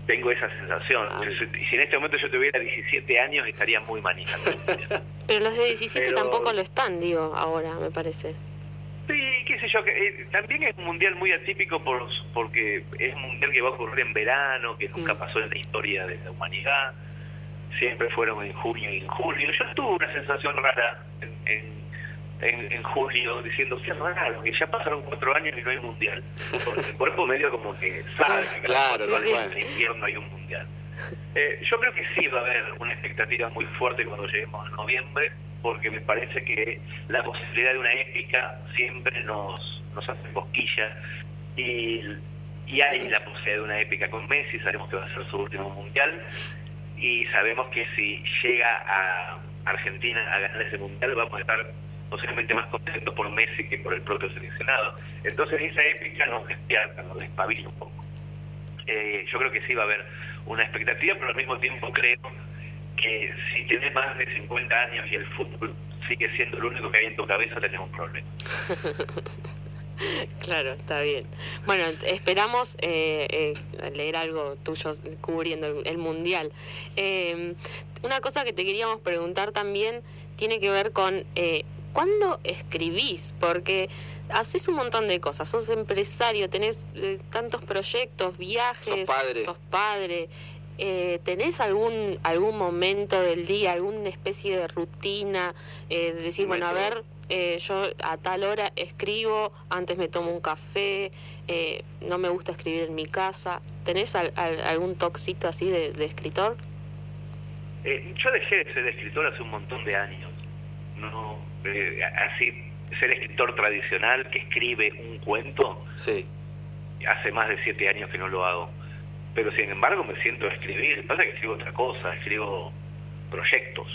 Speaker 3: Tengo esa sensación.
Speaker 2: Ah.
Speaker 3: Si, en este momento yo tuviera 17 años, estaría muy manija con el mundial.
Speaker 1: Pero los de 17
Speaker 3: Pero-
Speaker 1: tampoco lo están, digo, ahora, me parece.
Speaker 3: Sí, qué sé yo, que, eh, también es un mundial muy atípico por, porque es un mundial que va a ocurrir en verano, que nunca
Speaker 1: Mm.
Speaker 3: pasó en la historia de la humanidad, siempre fueron en junio y en julio. Yo tuve una sensación rara en, en, en- en julio, diciendo, qué raro, que ya pasaron cuatro años y no hay mundial. Porque el cuerpo medio como que sabe que
Speaker 2: Claro,
Speaker 1: sí, sí.
Speaker 3: años en invierno hay un mundial. Eh, yo creo que sí va a haber una expectativa muy fuerte cuando lleguemos a noviembre, porque me parece que la posibilidad de una épica siempre nos, nos hace cosquillas y, y hay la posibilidad de una épica con Messi, sabemos que va a ser su último mundial y sabemos que si llega a Argentina a ganar ese mundial vamos a estar posiblemente más contentos por Messi que por el propio seleccionado. Entonces esa épica nos despierta, nos despabila un poco. Eh, yo creo que sí va a haber una expectativa, pero al mismo tiempo creo que si tenés más de 50 años y el fútbol sigue siendo lo único que hay en tu cabeza, tenemos un problema.
Speaker 1: Claro, está bien. Bueno, esperamos eh, eh, leer algo tuyo cubriendo el, mundial. Una cosa que te queríamos preguntar también tiene que ver con cuándo escribís, porque haces un montón de cosas, sos empresario, tenés eh, tantos proyectos, viajes,
Speaker 2: Sos padre.
Speaker 1: sos padre. Eh, ¿Tenés algún algún momento del día, alguna especie de rutina? Eh, de decir, bueno, a ver, eh, yo a tal hora escribo, antes me tomo un café, eh, no me gusta escribir en mi casa. ¿Tenés al- al- algún toxito así de, de escritor?
Speaker 3: Eh, yo dejé de ser escritor hace un montón de años. No, eh, así, ser escritor tradicional que escribe un cuento,
Speaker 2: Sí.
Speaker 3: hace más de siete años que no lo hago. Pero sin embargo me siento a escribir. Pasa que escribo otra cosa, escribo proyectos.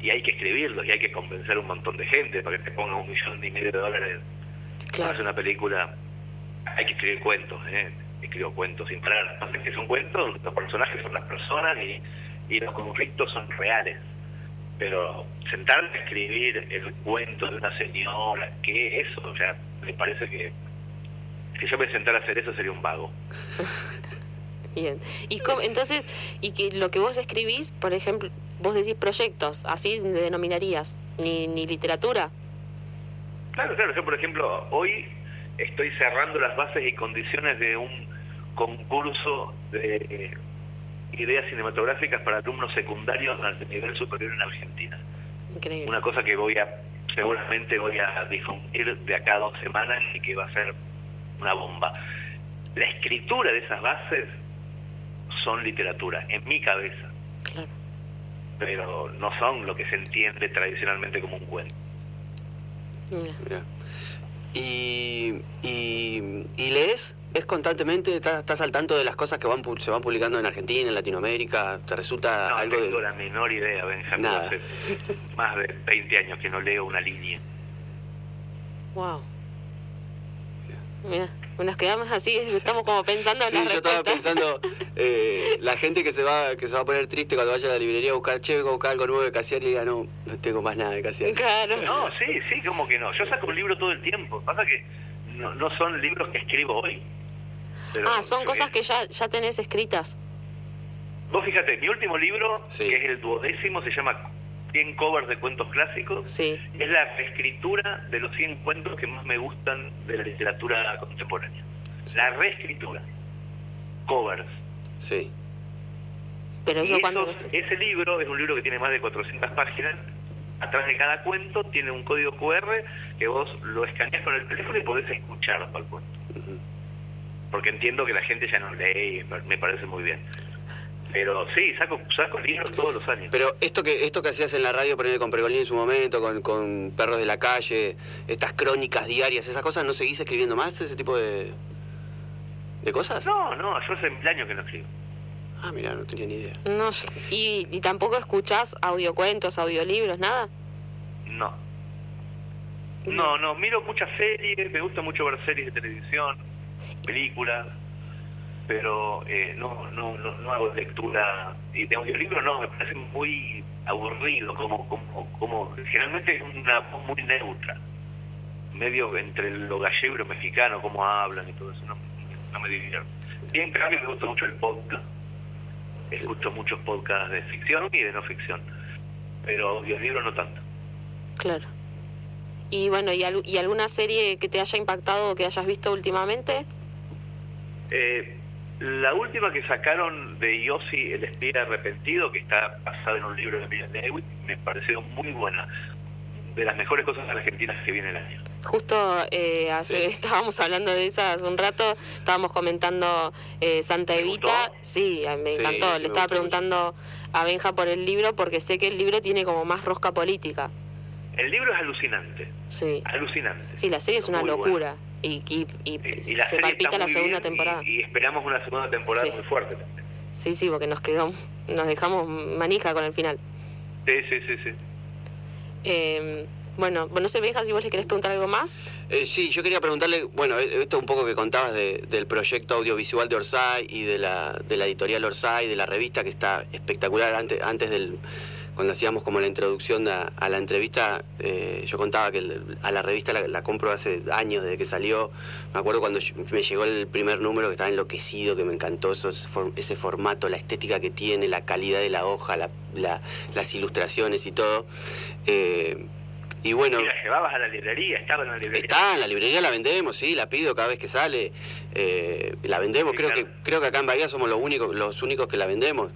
Speaker 3: Y hay que escribirlos y hay que convencer a un montón de gente para que te ponga un millón y medio de dólares para hacer una película. Hay que escribir cuentos, ¿eh? Escribo cuentos sin parar. Pasa que son cuentos, los personajes son las personas y, y los conflictos son reales. Pero sentarme a escribir el cuento de una señora, ¿qué es eso? O sea, me parece que si yo me sentara a hacer eso sería un vago.
Speaker 1: Bien. Y cómo- entonces, y que lo que vos escribís, por ejemplo, vos decís proyectos, así denominarías, ni, ni literatura.
Speaker 3: Claro, claro. Yo, por ejemplo, hoy estoy cerrando las bases y condiciones de un concurso de ideas cinematográficas para alumnos secundarios al nivel superior en Argentina.
Speaker 1: Increíble.
Speaker 3: Una cosa que voy a, seguramente voy a difundir de acá a dos semanas y que va a ser una bomba. La escritura de esas bases son literatura, en mi cabeza,
Speaker 1: Claro.
Speaker 3: pero no son lo que se entiende tradicionalmente como un cuento.
Speaker 1: Mira.
Speaker 2: Mira. ¿Y, y, y lees? ¿Es constantemente? ¿Estás, estás al tanto de las cosas que van, pu- se van publicando en Argentina, en Latinoamérica? ¿Te resulta
Speaker 3: No
Speaker 2: algo
Speaker 3: tengo
Speaker 2: de.?
Speaker 3: la menor idea, Benjamín.
Speaker 2: Nada.
Speaker 3: Hace más de 20 años que no leo una línea.
Speaker 1: Wow. Mira, nos quedamos así, estamos como pensando en
Speaker 2: Sí,
Speaker 1: las
Speaker 2: yo estaba pensando, eh, la gente que se va que se va a poner triste cuando vaya a la librería a buscar, che, a buscar algo nuevo de Casiari y diga, no, no tengo más nada de Casiari.
Speaker 1: Claro.
Speaker 3: No, sí, sí, como que no. Yo saco un libro todo el tiempo. Pasa que no, no son libros que escribo hoy. Pero
Speaker 1: Ah, son cosas que ya, ya tenés escritas.
Speaker 3: Vos fíjate, mi último libro,
Speaker 2: Sí.
Speaker 3: que es el duodécimo, se llama 100 covers de cuentos clásicos.
Speaker 1: Sí.
Speaker 3: Es la reescritura de los 100 cuentos que más me gustan de la literatura contemporánea. La reescritura. Covers.
Speaker 2: Sí.
Speaker 1: Pero eso cuando...
Speaker 3: ese libro es un libro que tiene más de 400 páginas. Atrás de cada cuento tiene un código QR que vos lo escaneas con el teléfono y podés escuchar al cuento. Porque entiendo que la gente ya no lee y me parece muy bien. Pero sí, saco, saco libros todos los años.
Speaker 2: Pero esto que esto que hacías en la radio, poner con Pergolini en su momento, con, con Perros de la Calle, estas crónicas diarias, esas cosas, ¿no seguís escribiendo más ese tipo de, de cosas?
Speaker 3: No, no, yo hace mil años que no escribo.
Speaker 2: Ah, mira, no tenía ni idea.
Speaker 1: No, y, y tampoco escuchás audiocuentos, audiolibros, nada.
Speaker 3: No. No, no, miro muchas series, me gusta mucho ver series de televisión, películas, pero eh, no, no, no, no hago lectura y de audiolibro no, me parece muy aburrido, como, como, como generalmente es una voz muy neutra, medio entre lo gallego y lo mexicano, cómo hablan y todo eso, no, me divierte. Y en cambio me gusta mucho el podcast, escucho muchos podcasts de ficción y de no ficción, pero audiolibro no tanto.
Speaker 1: Claro. Y bueno, ¿y, al- ¿y alguna serie que te haya impactado o que hayas visto últimamente?
Speaker 3: Eh, la última que sacaron de Yossi, el espía arrepentido, que está basada en un libro de Miriam Lewis, me pareció muy buena. De las mejores cosas argentinas que viene el año.
Speaker 1: Justo eh, hace,
Speaker 2: Sí.
Speaker 1: estábamos hablando de esa hace un rato, estábamos comentando eh, Santa
Speaker 3: ¿Te
Speaker 1: Evita.
Speaker 3: gustó?
Speaker 1: Sí, me encantó.
Speaker 2: sí,
Speaker 1: Le
Speaker 2: me
Speaker 1: estaba preguntando a Benja por el libro porque sé que el libro tiene como más rosca política.
Speaker 3: El libro es alucinante,
Speaker 1: Sí.
Speaker 3: alucinante.
Speaker 1: Sí, la serie es una locura. Y, y, y
Speaker 3: buena. Y- y
Speaker 1: se
Speaker 3: la
Speaker 1: palpita la segunda
Speaker 3: bien
Speaker 1: temporada.
Speaker 3: Y, y esperamos una segunda temporada
Speaker 1: Sí.
Speaker 3: muy fuerte también.
Speaker 1: Sí, sí, porque nos quedó, nos dejamos manija con el final.
Speaker 3: Sí, sí, sí, sí.
Speaker 1: Eh, Bueno, no sé, Benja, si vos le querés preguntar algo más.
Speaker 2: Eh, sí, yo quería preguntarle, bueno, eh, esto un poco que contabas del proyecto audiovisual de Orsay y de la, de la editorial Orsay, de la revista que está espectacular antes, antes del cuando hacíamos como la introducción a, la entrevista, eh, yo contaba que a la revista la, compro hace años desde que salió. Me acuerdo cuando me llegó el primer número que estaba enloquecido, que me encantó eso, ese formato, la estética que tiene, la calidad de la hoja, las ilustraciones y todo.
Speaker 3: Eh, y bueno. ¿Y la llevabas a la librería? ¿Estaba en la librería?
Speaker 2: Está, en la librería la vendemos, sí, la pido cada vez que sale. Eh, la vendemos, creo que creo que acá en Bahía somos los únicos, los únicos que la vendemos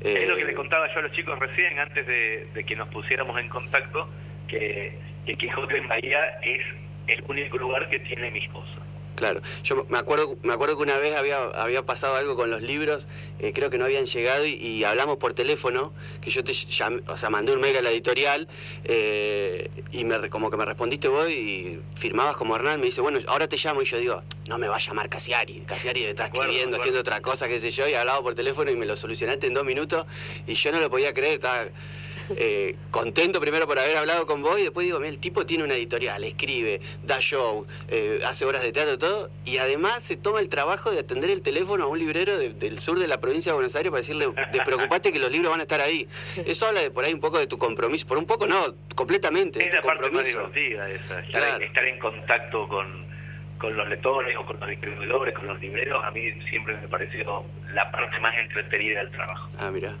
Speaker 3: es lo que le eh, contaba yo a los chicos recién, antes de, que nos pusiéramos en contacto, que, que Quijote en Bahía es el único lugar que tiene mis cosas.
Speaker 2: Claro, yo me acuerdo, me acuerdo que una vez había, había pasado algo con los libros, eh, creo que no habían llegado y, hablamos por teléfono, que yo te llamé, o sea, mandé un mail a la editorial eh, y me, como que me respondiste vos y firmabas como Hernán, me dice, bueno, ahora te llamo y yo digo, no me va a llamar Casiari, Casiari está escribiendo, haciendo otra cosa, qué sé yo, y hablaba por teléfono y me lo solucionaste en dos minutos y yo no lo podía creer, estaba eh, contento primero por haber hablado con vos y después digo, el tipo tiene una editorial, escribe, da show, eh, hace horas de teatro, todo, y además se toma el trabajo de atender el teléfono a un librero del sur de la provincia de Buenos Aires para decirle, despreocupate que los libros van a estar ahí. Eso habla de por ahí un poco de tu compromiso, por un poco no, completamente.
Speaker 3: Es la parte más divertida esa, estar, en contacto con con los lectores o con los distribuidores, con los libreros, a mí siempre me pareció la parte más entretenida del trabajo.
Speaker 2: Ah, mira.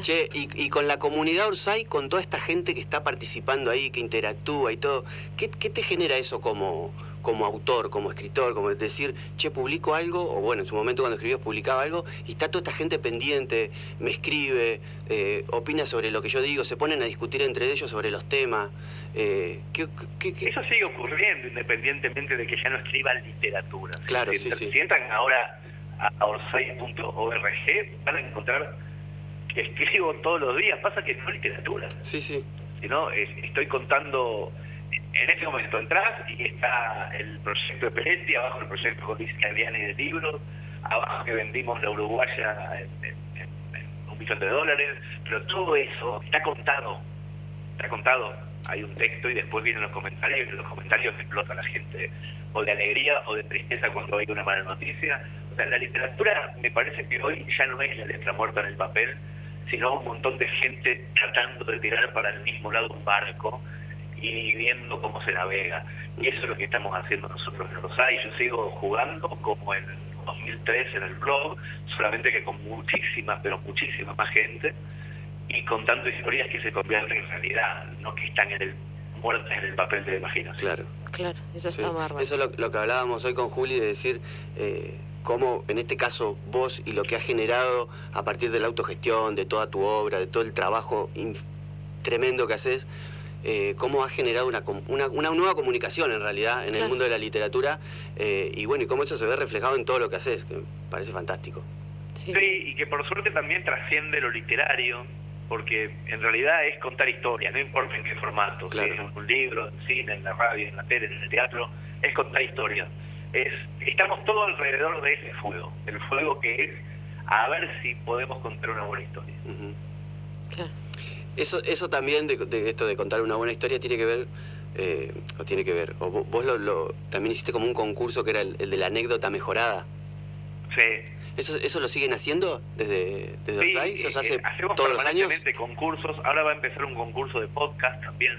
Speaker 2: Che, y, con la comunidad Orsay, con toda esta gente que está participando ahí, que interactúa y todo, ¿qué, te genera eso como, como autor, como escritor? Como decir, che, publico algo, o bueno, en su momento cuando escribías publicaba algo, y está toda esta gente pendiente, me escribe, eh, opina sobre lo que yo digo, se ponen a discutir entre ellos sobre los temas.
Speaker 3: Eh, Eso sigue ocurriendo independientemente de que ya no escriban literatura.
Speaker 2: Claro, si sí,
Speaker 3: sí. entran ahora a orsay.org, van a encontrar escribo todos los días, pasa que no literatura.
Speaker 2: Sí, sí.
Speaker 3: Sino estoy contando, en este momento entras y está el proyecto de Peretti, abajo el proyecto con Luis Cagliani de libros, abajo que vendimos la uruguaya en, un millón de dólares, pero todo eso está contado, está contado. Hay un texto y después vienen los comentarios y en los comentarios explota la gente o de alegría o de tristeza cuando hay una mala noticia. O sea, la literatura me parece que hoy ya no es la letra muerta en el papel, sino un montón de gente tratando de tirar para el mismo lado un barco y viendo cómo se navega. Y eso es lo que estamos haciendo nosotros en Rosay. Yo sigo jugando como en 2003 en el blog, solamente que con muchísima, pero muchísima más gente y contando historias que se convierten en realidad, no que están en el muertas en el papel de imaginación.
Speaker 2: Claro.
Speaker 1: Claro, eso está bárbaro.
Speaker 2: Eso es lo, que hablábamos hoy con Juli de decir... Eh, cómo en este caso vos y lo que has generado a partir de la autogestión, de toda tu obra, de todo el trabajo tremendo que haces, eh, cómo has generado una, una, nueva comunicación en realidad en el mundo de la literatura eh, y bueno, y cómo eso se ve reflejado en todo lo que haces, que parece fantástico.
Speaker 3: Sí. y que por suerte también trasciende lo literario, porque en realidad es contar historias, no importa en qué formato, si es en un libro, en cine, en la radio, en la tele, en el teatro, es contar historias es estamos todos alrededor de ese fuego, el fuego que es a ver si podemos contar una buena historia.
Speaker 2: Eso, eso también de, esto de contar una buena historia tiene que ver, eh, o tiene que ver, o vos lo, también hiciste como un concurso que era el, de la anécdota mejorada.
Speaker 3: Sí.
Speaker 2: ¿Eso, ¿Eso lo siguen haciendo desde, desde sí, Orsay? ¿Eso se hace
Speaker 3: eh,
Speaker 2: todos los años?
Speaker 3: concursos. Ahora va a empezar un concurso de podcast también.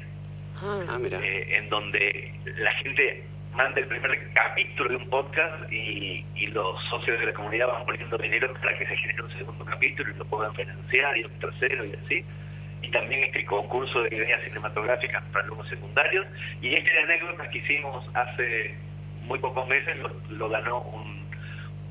Speaker 2: Ah, mira.
Speaker 3: Eh, en donde la gente manda el primer capítulo de un podcast y, los socios de la comunidad van poniendo dinero para que se genere un segundo capítulo y lo puedan financiar y un tercero y así. Y también este concurso de ideas cinematográficas para alumnos secundarios. Y este de anécdotas que hicimos hace muy pocos meses lo, ganó un,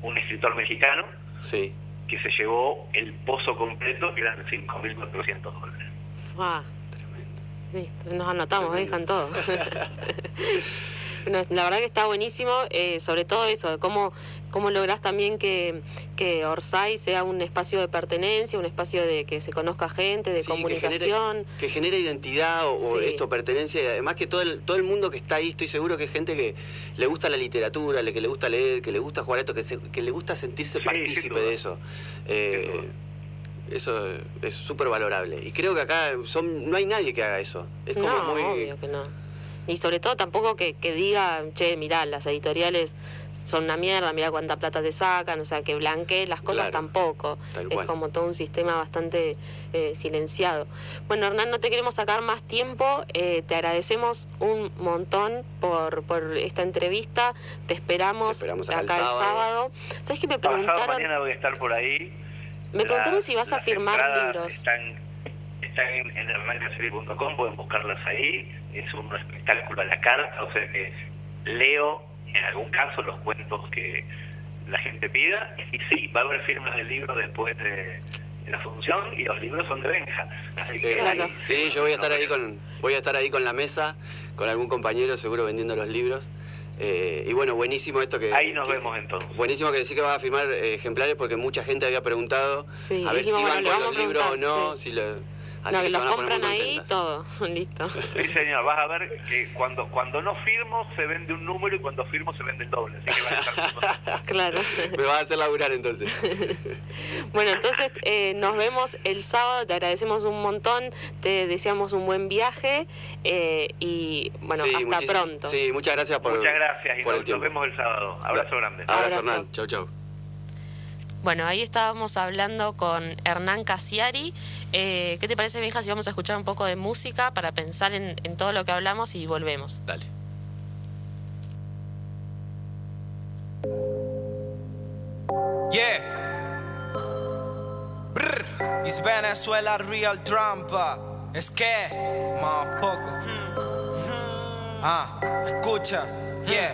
Speaker 3: un escritor mexicano
Speaker 2: sí.
Speaker 3: que se llevó el pozo completo, que eran 5.400 dólares.
Speaker 1: ¡Wow! Tremendo. Listo, nos anotamos, dejan todo. la verdad que está buenísimo, eh, sobre todo eso, cómo, cómo lográs también que, que Orsay sea un espacio de pertenencia, un espacio de que se conozca gente, de comunicación.
Speaker 2: Que genere, identidad o, esto, pertenencia, y además que todo el, todo el mundo que está ahí, estoy seguro que es gente que le gusta la literatura, que le gusta leer, que le gusta jugar esto, que, que le gusta sentirse partícipe de eso. Eh, Eso es súper valorable. Y creo que acá son, no hay nadie que haga eso. Es como
Speaker 1: no,
Speaker 2: muy.
Speaker 1: obvio que no. Y sobre todo tampoco que, que diga, che, mirá, las editoriales son una mierda, mirá cuánta plata te sacan, o sea, que blanquee las cosas
Speaker 2: Claro,
Speaker 1: tampoco. Es como todo un sistema bastante eh, silenciado. Bueno, Hernán, no te queremos sacar más tiempo, eh, te agradecemos un montón por, por esta entrevista, te esperamos,
Speaker 2: Te esperamos
Speaker 1: acá,
Speaker 2: acá el sábado.
Speaker 1: sábado. ¿Sabes qué me
Speaker 3: Pasado
Speaker 1: preguntaron?
Speaker 3: mañana voy a estar por ahí.
Speaker 1: Me preguntaron si vas a firmar libros.
Speaker 3: Están, están en, en hernancaseri.com, pueden buscarlas ahí. Es un espectáculo a la carta, o sea que leo en algún caso los cuentos que la gente pida. Y sí, va a haber firmas del libro después de, de la función y los libros son de Benja. Así
Speaker 2: Sí,
Speaker 3: que
Speaker 1: Claro.
Speaker 3: ahí-
Speaker 2: Sí, yo voy a estar ahí con voy a estar ahí con la mesa, con algún compañero seguro vendiendo los libros. Eh, y bueno, buenísimo esto que...
Speaker 3: Ahí nos
Speaker 2: que-
Speaker 3: vemos entonces.
Speaker 2: Buenísimo que decís que vas a firmar eh, ejemplares porque mucha gente había preguntado
Speaker 1: Sí,
Speaker 2: a ver
Speaker 1: dijimos,
Speaker 2: si
Speaker 1: bueno,
Speaker 2: van
Speaker 1: le
Speaker 2: con los libros o no,
Speaker 1: sí.
Speaker 2: si lo, así
Speaker 1: No,
Speaker 2: que
Speaker 1: los compran ahí, todo, listo.
Speaker 3: Sí, señor, vas a ver que cuando cuando no firmo se vende un número y cuando firmo se vende el doble. Así que van a estar.
Speaker 1: Claro.
Speaker 2: Me vas a hacer laburar entonces.
Speaker 1: Bueno, entonces eh, nos vemos el sábado, te agradecemos un montón, te deseamos un buen viaje eh, y bueno,
Speaker 2: Sí,
Speaker 1: hasta pronto.
Speaker 2: Sí, muchas gracias por
Speaker 3: Muchas gracias y
Speaker 2: por
Speaker 3: nos,
Speaker 2: el tiempo.
Speaker 3: nos vemos el sábado. Abrazo grande.
Speaker 2: Abrazo,
Speaker 1: Abrazo.
Speaker 2: Hernán. Chau, chau.
Speaker 1: Bueno, ahí estábamos hablando con Hernán Casiari. Eh, ¿Qué te parece, Benja, si vamos a escuchar un poco de música para pensar en, en todo lo que hablamos y volvemos?
Speaker 2: Dale.
Speaker 4: Yeah. Brr. It's Venezuela real trampa. Es que, más poco. Ah, escucha. Yeah.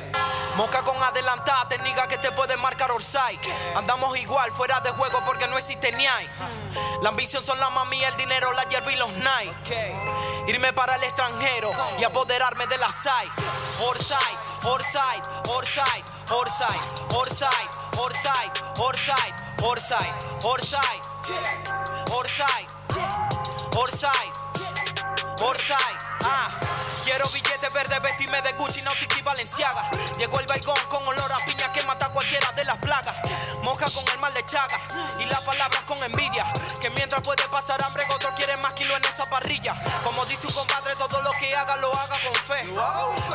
Speaker 4: Moca con adelantada, técnica que te puede marcar Orsay. Andamos igual, fuera de juego porque no existe ni hay. La ambición son la mami, el dinero, la hierba y los night. Irme para el extranjero y apoderarme de la SAI. Orsay, Orsay, Orsay, Orsay, Orsay, Orsay, Orsay, Orsay, Orsay, Orsay, Orsay, Orsay, ah. Quiero billetes verdes, vestirme de Gucci, Nautica y Valenciaga. Llegó el baigón con olor a piña que mata a cualquiera de las plagas. Moja con el mal de chaga y las palabras con envidia. Que mientras puede pasar hambre, otro quiere más kilo en esa parrilla. Como dice un compadre, todo lo que haga lo haga con fe.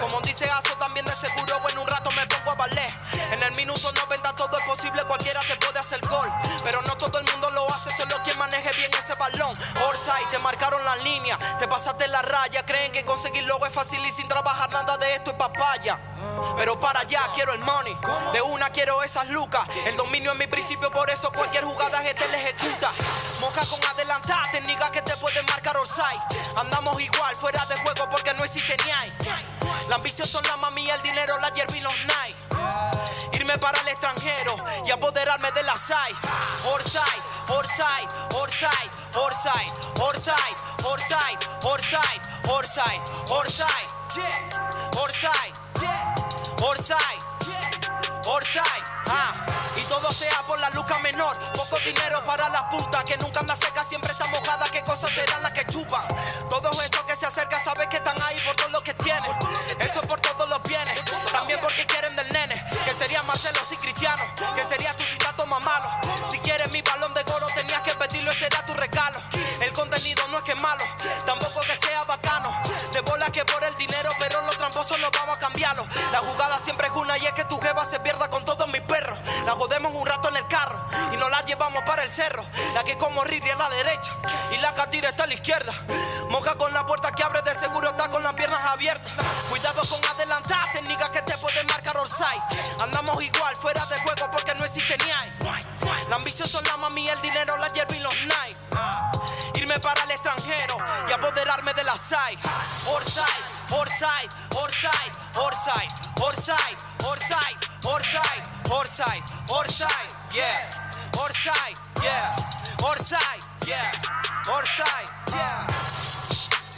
Speaker 4: Como dice Aso, también de seguro en un rato me pongo a valer. En el minuto 90 todo es posible, cualquiera te puede hacer gol. Pero no todo el mundo solo quien maneje bien ese balón. Orsay, te marcaron la línea, te pasaste la raya. Creen que conseguirlo es fácil y sin trabajar nada de esto es papaya. Pero para allá quiero el money, de una quiero esas lucas. El dominio es mi principio, por eso cualquier jugada este le ejecuta. Moja con adelantada, técnica que te puede marcar Orsay. Andamos igual, fuera de juego porque no existe ni hay. La ambición son la mami, el dinero, la hierba y los night. Irme para el extranjero y apoderarme de la SAI. Orsay, Orsay, Orsay, Orsay, Orsay, Orsay, Orsay, Orsay, Orsay, Orsay, Orsay, Orsay, ah. Y todo sea por la luca menor, poco dinero para la puta que nunca anda seca, siempre está mojada, qué cosas serán las que chupan. Todos esos que se acercan saben que están ahí por todo lo que tienen. Eso por todos los bienes, también porque quieren del nene, que sería Marcelo y Cristiano, que sería tu citato más malo. Si era tu regalo. El contenido no es que es malo, tampoco que sea bacano. De bola que por el dinero, pero los tramposos no vamos a cambiarlo. La jugada siempre es una y es que tu jeva se pierda con todos mis perros. La jodemos un rato en el carro y nos la llevamos para el cerro. La que como Riri a la derecha y la catira está a la izquierda. Moja con la puerta que abre, de seguro está con las piernas abiertas. Cuidado con adelantar, técnica que te puede marcar Orsay. Andamos igual, fuera de juego porque no existe ni hay. La ambición son la mami, el dinero, y apoderarme de la SAI. Orsay, Orsay, Orsay, Orsay, Orsay, Orsay, Orsay, Orsay, Orsay, yeah. Orsay, yeah. Orsay, yeah. Orsay, yeah.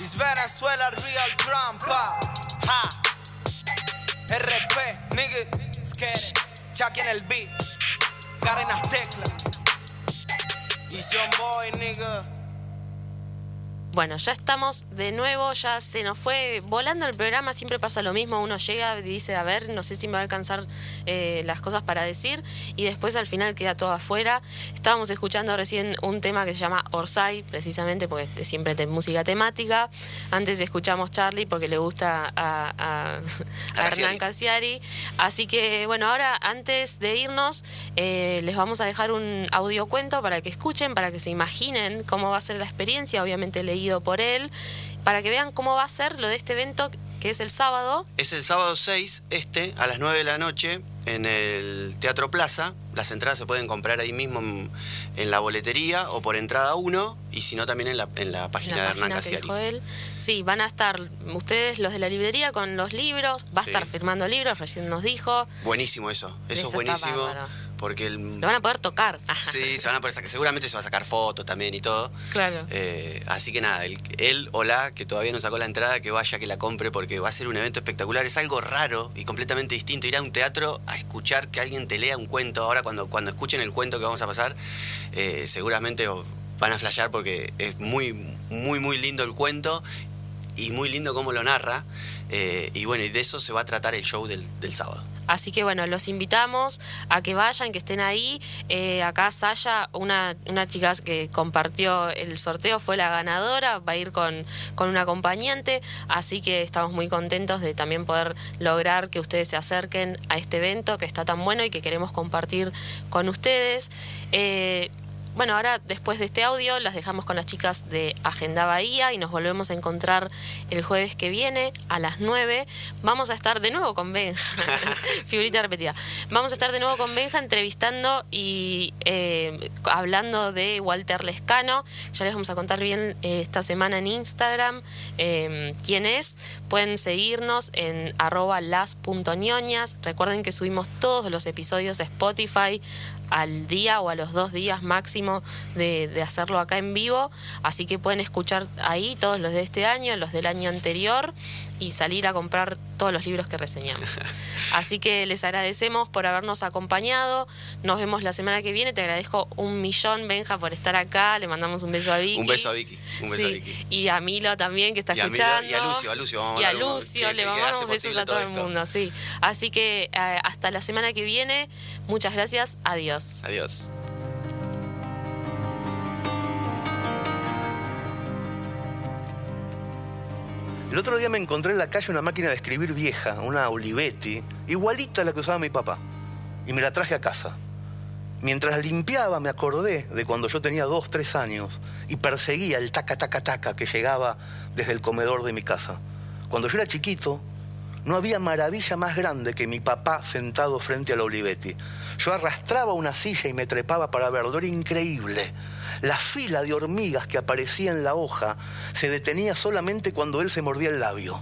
Speaker 4: It's Venezuela real trampa. Ha. RP, nigga. Skere. Chuck en el beat. Karen las teclas. Y John Boy, nigga.
Speaker 1: Bueno, ya estamos de nuevo, ya se nos fue volando el programa, siempre pasa lo mismo, uno llega y dice, a ver, no sé si me va a alcanzar eh, las cosas para decir, y después al final queda todo afuera. Estábamos escuchando recién un tema que se llama Orsay, precisamente porque siempre de música temática. Antes escuchamos Charlie porque le gusta a, a, Hernán Casiari. Así que, bueno, ahora antes de irnos, eh, les vamos a dejar un audio cuento para que escuchen, para que se imaginen cómo va a ser la experiencia, obviamente leí por él, para que vean cómo va a ser lo de este evento que es el sábado.
Speaker 2: Es el sábado 6, este, a las 9 de la noche, en el Teatro Plaza. Las entradas se pueden comprar ahí mismo en, la boletería o por entrada 1, y si no también en la, en la página de Hernán Casiari.
Speaker 1: Sí, van a estar ustedes, los de la librería, con los libros, va a estar firmando libros, recién nos dijo.
Speaker 2: Buenísimo eso, eso, es buenísimo porque
Speaker 1: el, lo van a poder tocar.
Speaker 2: Sí, se van a poder sacar, seguramente se va a sacar fotos también y todo.
Speaker 1: Claro.
Speaker 2: Eh, así que nada, él o la que todavía no sacó la entrada, que vaya, que la compre, porque va a ser un evento espectacular. Es algo raro y completamente distinto ir a un teatro a escuchar que alguien te lea un cuento. Ahora cuando, cuando escuchen el cuento que vamos a pasar, eh, seguramente van a flashear porque es muy, muy, muy lindo el cuento y muy lindo cómo lo narra. Eh, y bueno, y de eso se va a tratar el show del, del sábado.
Speaker 1: Así que bueno, los invitamos a que vayan, que estén ahí. Eh, acá Saya, una, una chica que compartió el sorteo, fue la ganadora, va a ir con, con un acompañante, así que estamos muy contentos de también poder lograr que ustedes se acerquen a este evento que está tan bueno y que queremos compartir con ustedes. Eh, bueno, ahora después de este audio las dejamos con las chicas de Agenda Bahía y nos volvemos a encontrar el jueves que viene a las 9. Vamos a estar de nuevo con Benja, figurita repetida. Vamos a estar de nuevo con Benja entrevistando y eh, hablando de Walter Lescano. Ya les vamos a contar bien eh, esta semana en Instagram eh, quién es. Pueden seguirnos en arroba las.ñoñas. Recuerden que subimos todos los episodios a Spotify, al día o a los dos días máximo de, de, hacerlo acá en vivo, así que pueden escuchar ahí todos los de este año, los del año anterior y salir a comprar todos los libros que reseñamos. Así que les agradecemos por habernos acompañado. Nos vemos la semana que viene. Te agradezco un millón, Benja, por estar acá. Le mandamos un beso a Vicky.
Speaker 2: Un beso a Vicky. Un beso a Vicky.
Speaker 1: Y a Milo también, que está escuchando.
Speaker 2: y a Lucio, a Lucio.
Speaker 1: Vamos y a Lucio, le mandamos besos a todo, el mundo. Sí. Así que eh, hasta la semana que viene. Muchas gracias. Adiós.
Speaker 2: Adiós.
Speaker 5: El otro día me encontré en la calle una máquina de escribir vieja, una Olivetti, igualita a la que usaba mi papá, y me la traje a casa. Mientras limpiaba me acordé de cuando yo tenía dos, tres años y perseguía el taca, taca, taca que llegaba desde el comedor de mi casa. Cuando yo era chiquito, no había maravilla más grande que mi papá sentado frente a la Olivetti. Yo arrastraba una silla y me trepaba para verlo, era increíble. La fila de hormigas que aparecía en la hoja se detenía solamente cuando él se mordía el labio.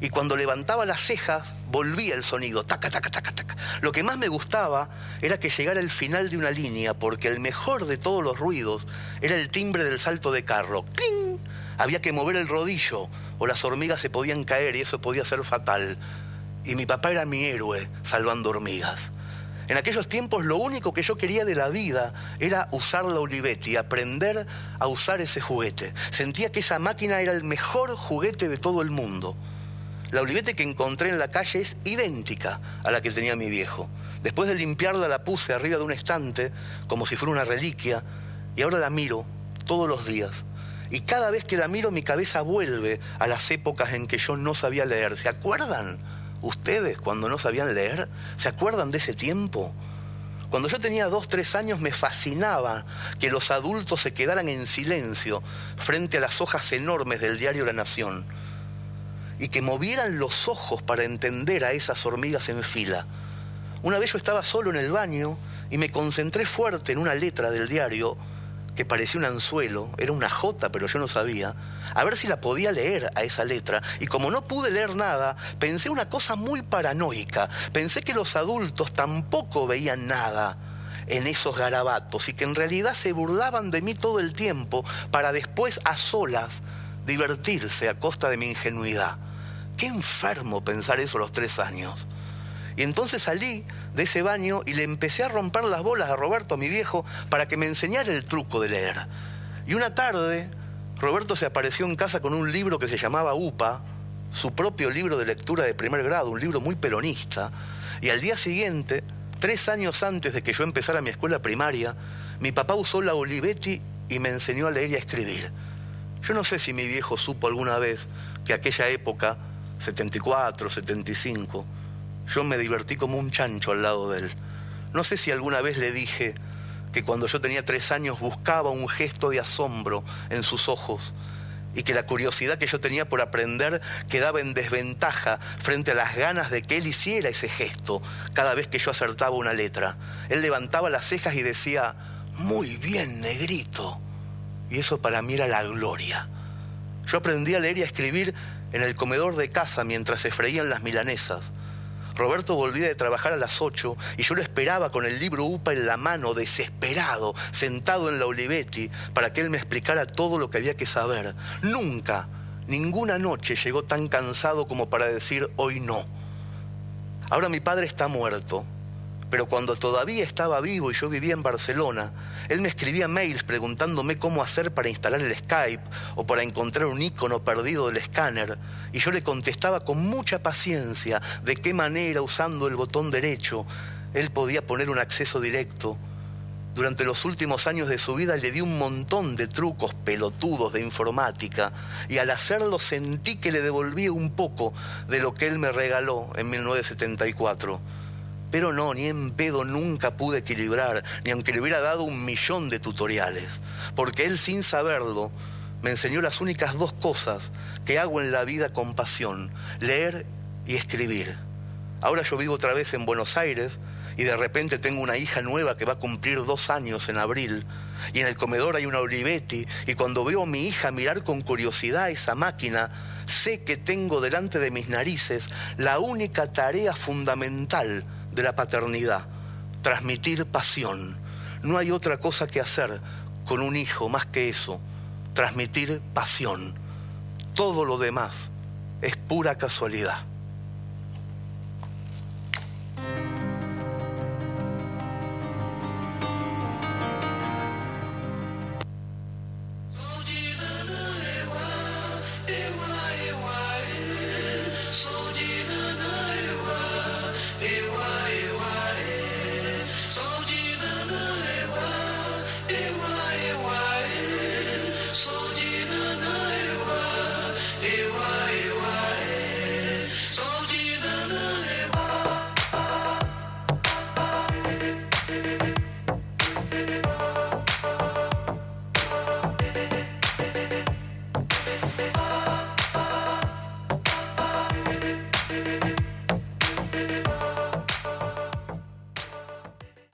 Speaker 5: Y cuando levantaba las cejas, volvía el sonido, taca, taca, taca, taca. Lo que más me gustaba era que llegara el final de una línea, porque el mejor de todos los ruidos era el timbre del salto de carro. ¡Cling! Había que mover el rodillo, o las hormigas se podían caer y eso podía ser fatal. Y mi papá era mi héroe, salvando hormigas. En aquellos tiempos lo único que yo quería de la vida era usar la Olivetti, aprender a usar ese juguete. Sentía que esa máquina era el mejor juguete de todo el mundo. La Olivetti que encontré en la calle es idéntica a la que tenía mi viejo. Después de limpiarla la puse arriba de un estante como si fuera una reliquia y ahora la miro todos los días. Y cada vez que la miro mi cabeza vuelve a las épocas en que yo no sabía leer. ¿Se acuerdan? ¿Ustedes cuando no sabían leer? ¿Se acuerdan de ese tiempo? Cuando yo tenía dos, tres años me fascinaba que los adultos se quedaran en silencio frente a las hojas enormes del diario La Nación y que movieran los ojos para entender a esas hormigas en fila. Una vez yo estaba solo en el baño y me concentré fuerte en una letra del diario que parecía un anzuelo, era una J, pero yo no sabía, a ver si la podía leer a esa letra. Y como no pude leer nada, pensé una cosa muy paranoica. Pensé que los adultos tampoco veían nada en esos garabatos y que en realidad se burlaban de mí todo el tiempo para después a solas divertirse a costa de mi ingenuidad. Qué enfermo pensar eso a los tres años. Y entonces salí de ese baño y le empecé a romper las bolas a Roberto, mi viejo, para que me enseñara el truco de leer. Y una tarde Roberto se apareció en casa con un libro que se llamaba UPA, su propio libro de lectura de primer grado, un libro muy peronista, y al día siguiente, tres años antes de que yo empezara mi escuela primaria, mi papá usó la Olivetti y me enseñó a leer y a escribir. Yo no sé si mi viejo supo alguna vez que aquella época, 74, 75, yo me divertí como un chancho al lado de él. No sé si alguna vez le dije que cuando yo tenía tres años buscaba un gesto de asombro en sus ojos y que la curiosidad que yo tenía por aprender quedaba en desventaja frente a las ganas de que él hiciera ese gesto cada vez que yo acertaba una letra. Él levantaba las cejas y decía, muy bien, negrito. Y eso para mí era la gloria. Yo aprendí a leer y a escribir en el comedor de casa mientras se freían las milanesas. Roberto volvía de trabajar a las 8 y yo lo esperaba con el libro UPA en la mano, desesperado, sentado en la Olivetti, para que él me explicara todo lo que había que saber. Nunca, ninguna noche llegó tan cansado como para decir hoy no. Ahora mi padre está muerto pero cuando todavía estaba vivo y yo vivía en Barcelona, él me escribía mails preguntándome cómo hacer para instalar el Skype o para encontrar un icono perdido del escáner, y yo le contestaba con mucha paciencia de qué manera, usando el botón derecho, él podía poner un acceso directo. Durante los últimos años de su vida le di un montón de trucos pelotudos de informática y al hacerlo sentí que le devolvía un poco de lo que él me regaló en 1974 pero no, ni en pedo nunca pude equilibrar, ni aunque le hubiera dado un millón de tutoriales, porque él sin saberlo me enseñó las únicas dos cosas que hago en la vida con pasión, leer y escribir. Ahora yo vivo otra vez en Buenos Aires y de repente tengo una hija nueva que va a cumplir dos años en abril y en el comedor hay una Olivetti y cuando veo a mi hija mirar con curiosidad esa máquina, sé que tengo delante de mis narices la única tarea fundamental de la paternidad, transmitir pasión. No hay otra cosa que hacer con un hijo más que eso, transmitir pasión. Todo lo demás es pura casualidad.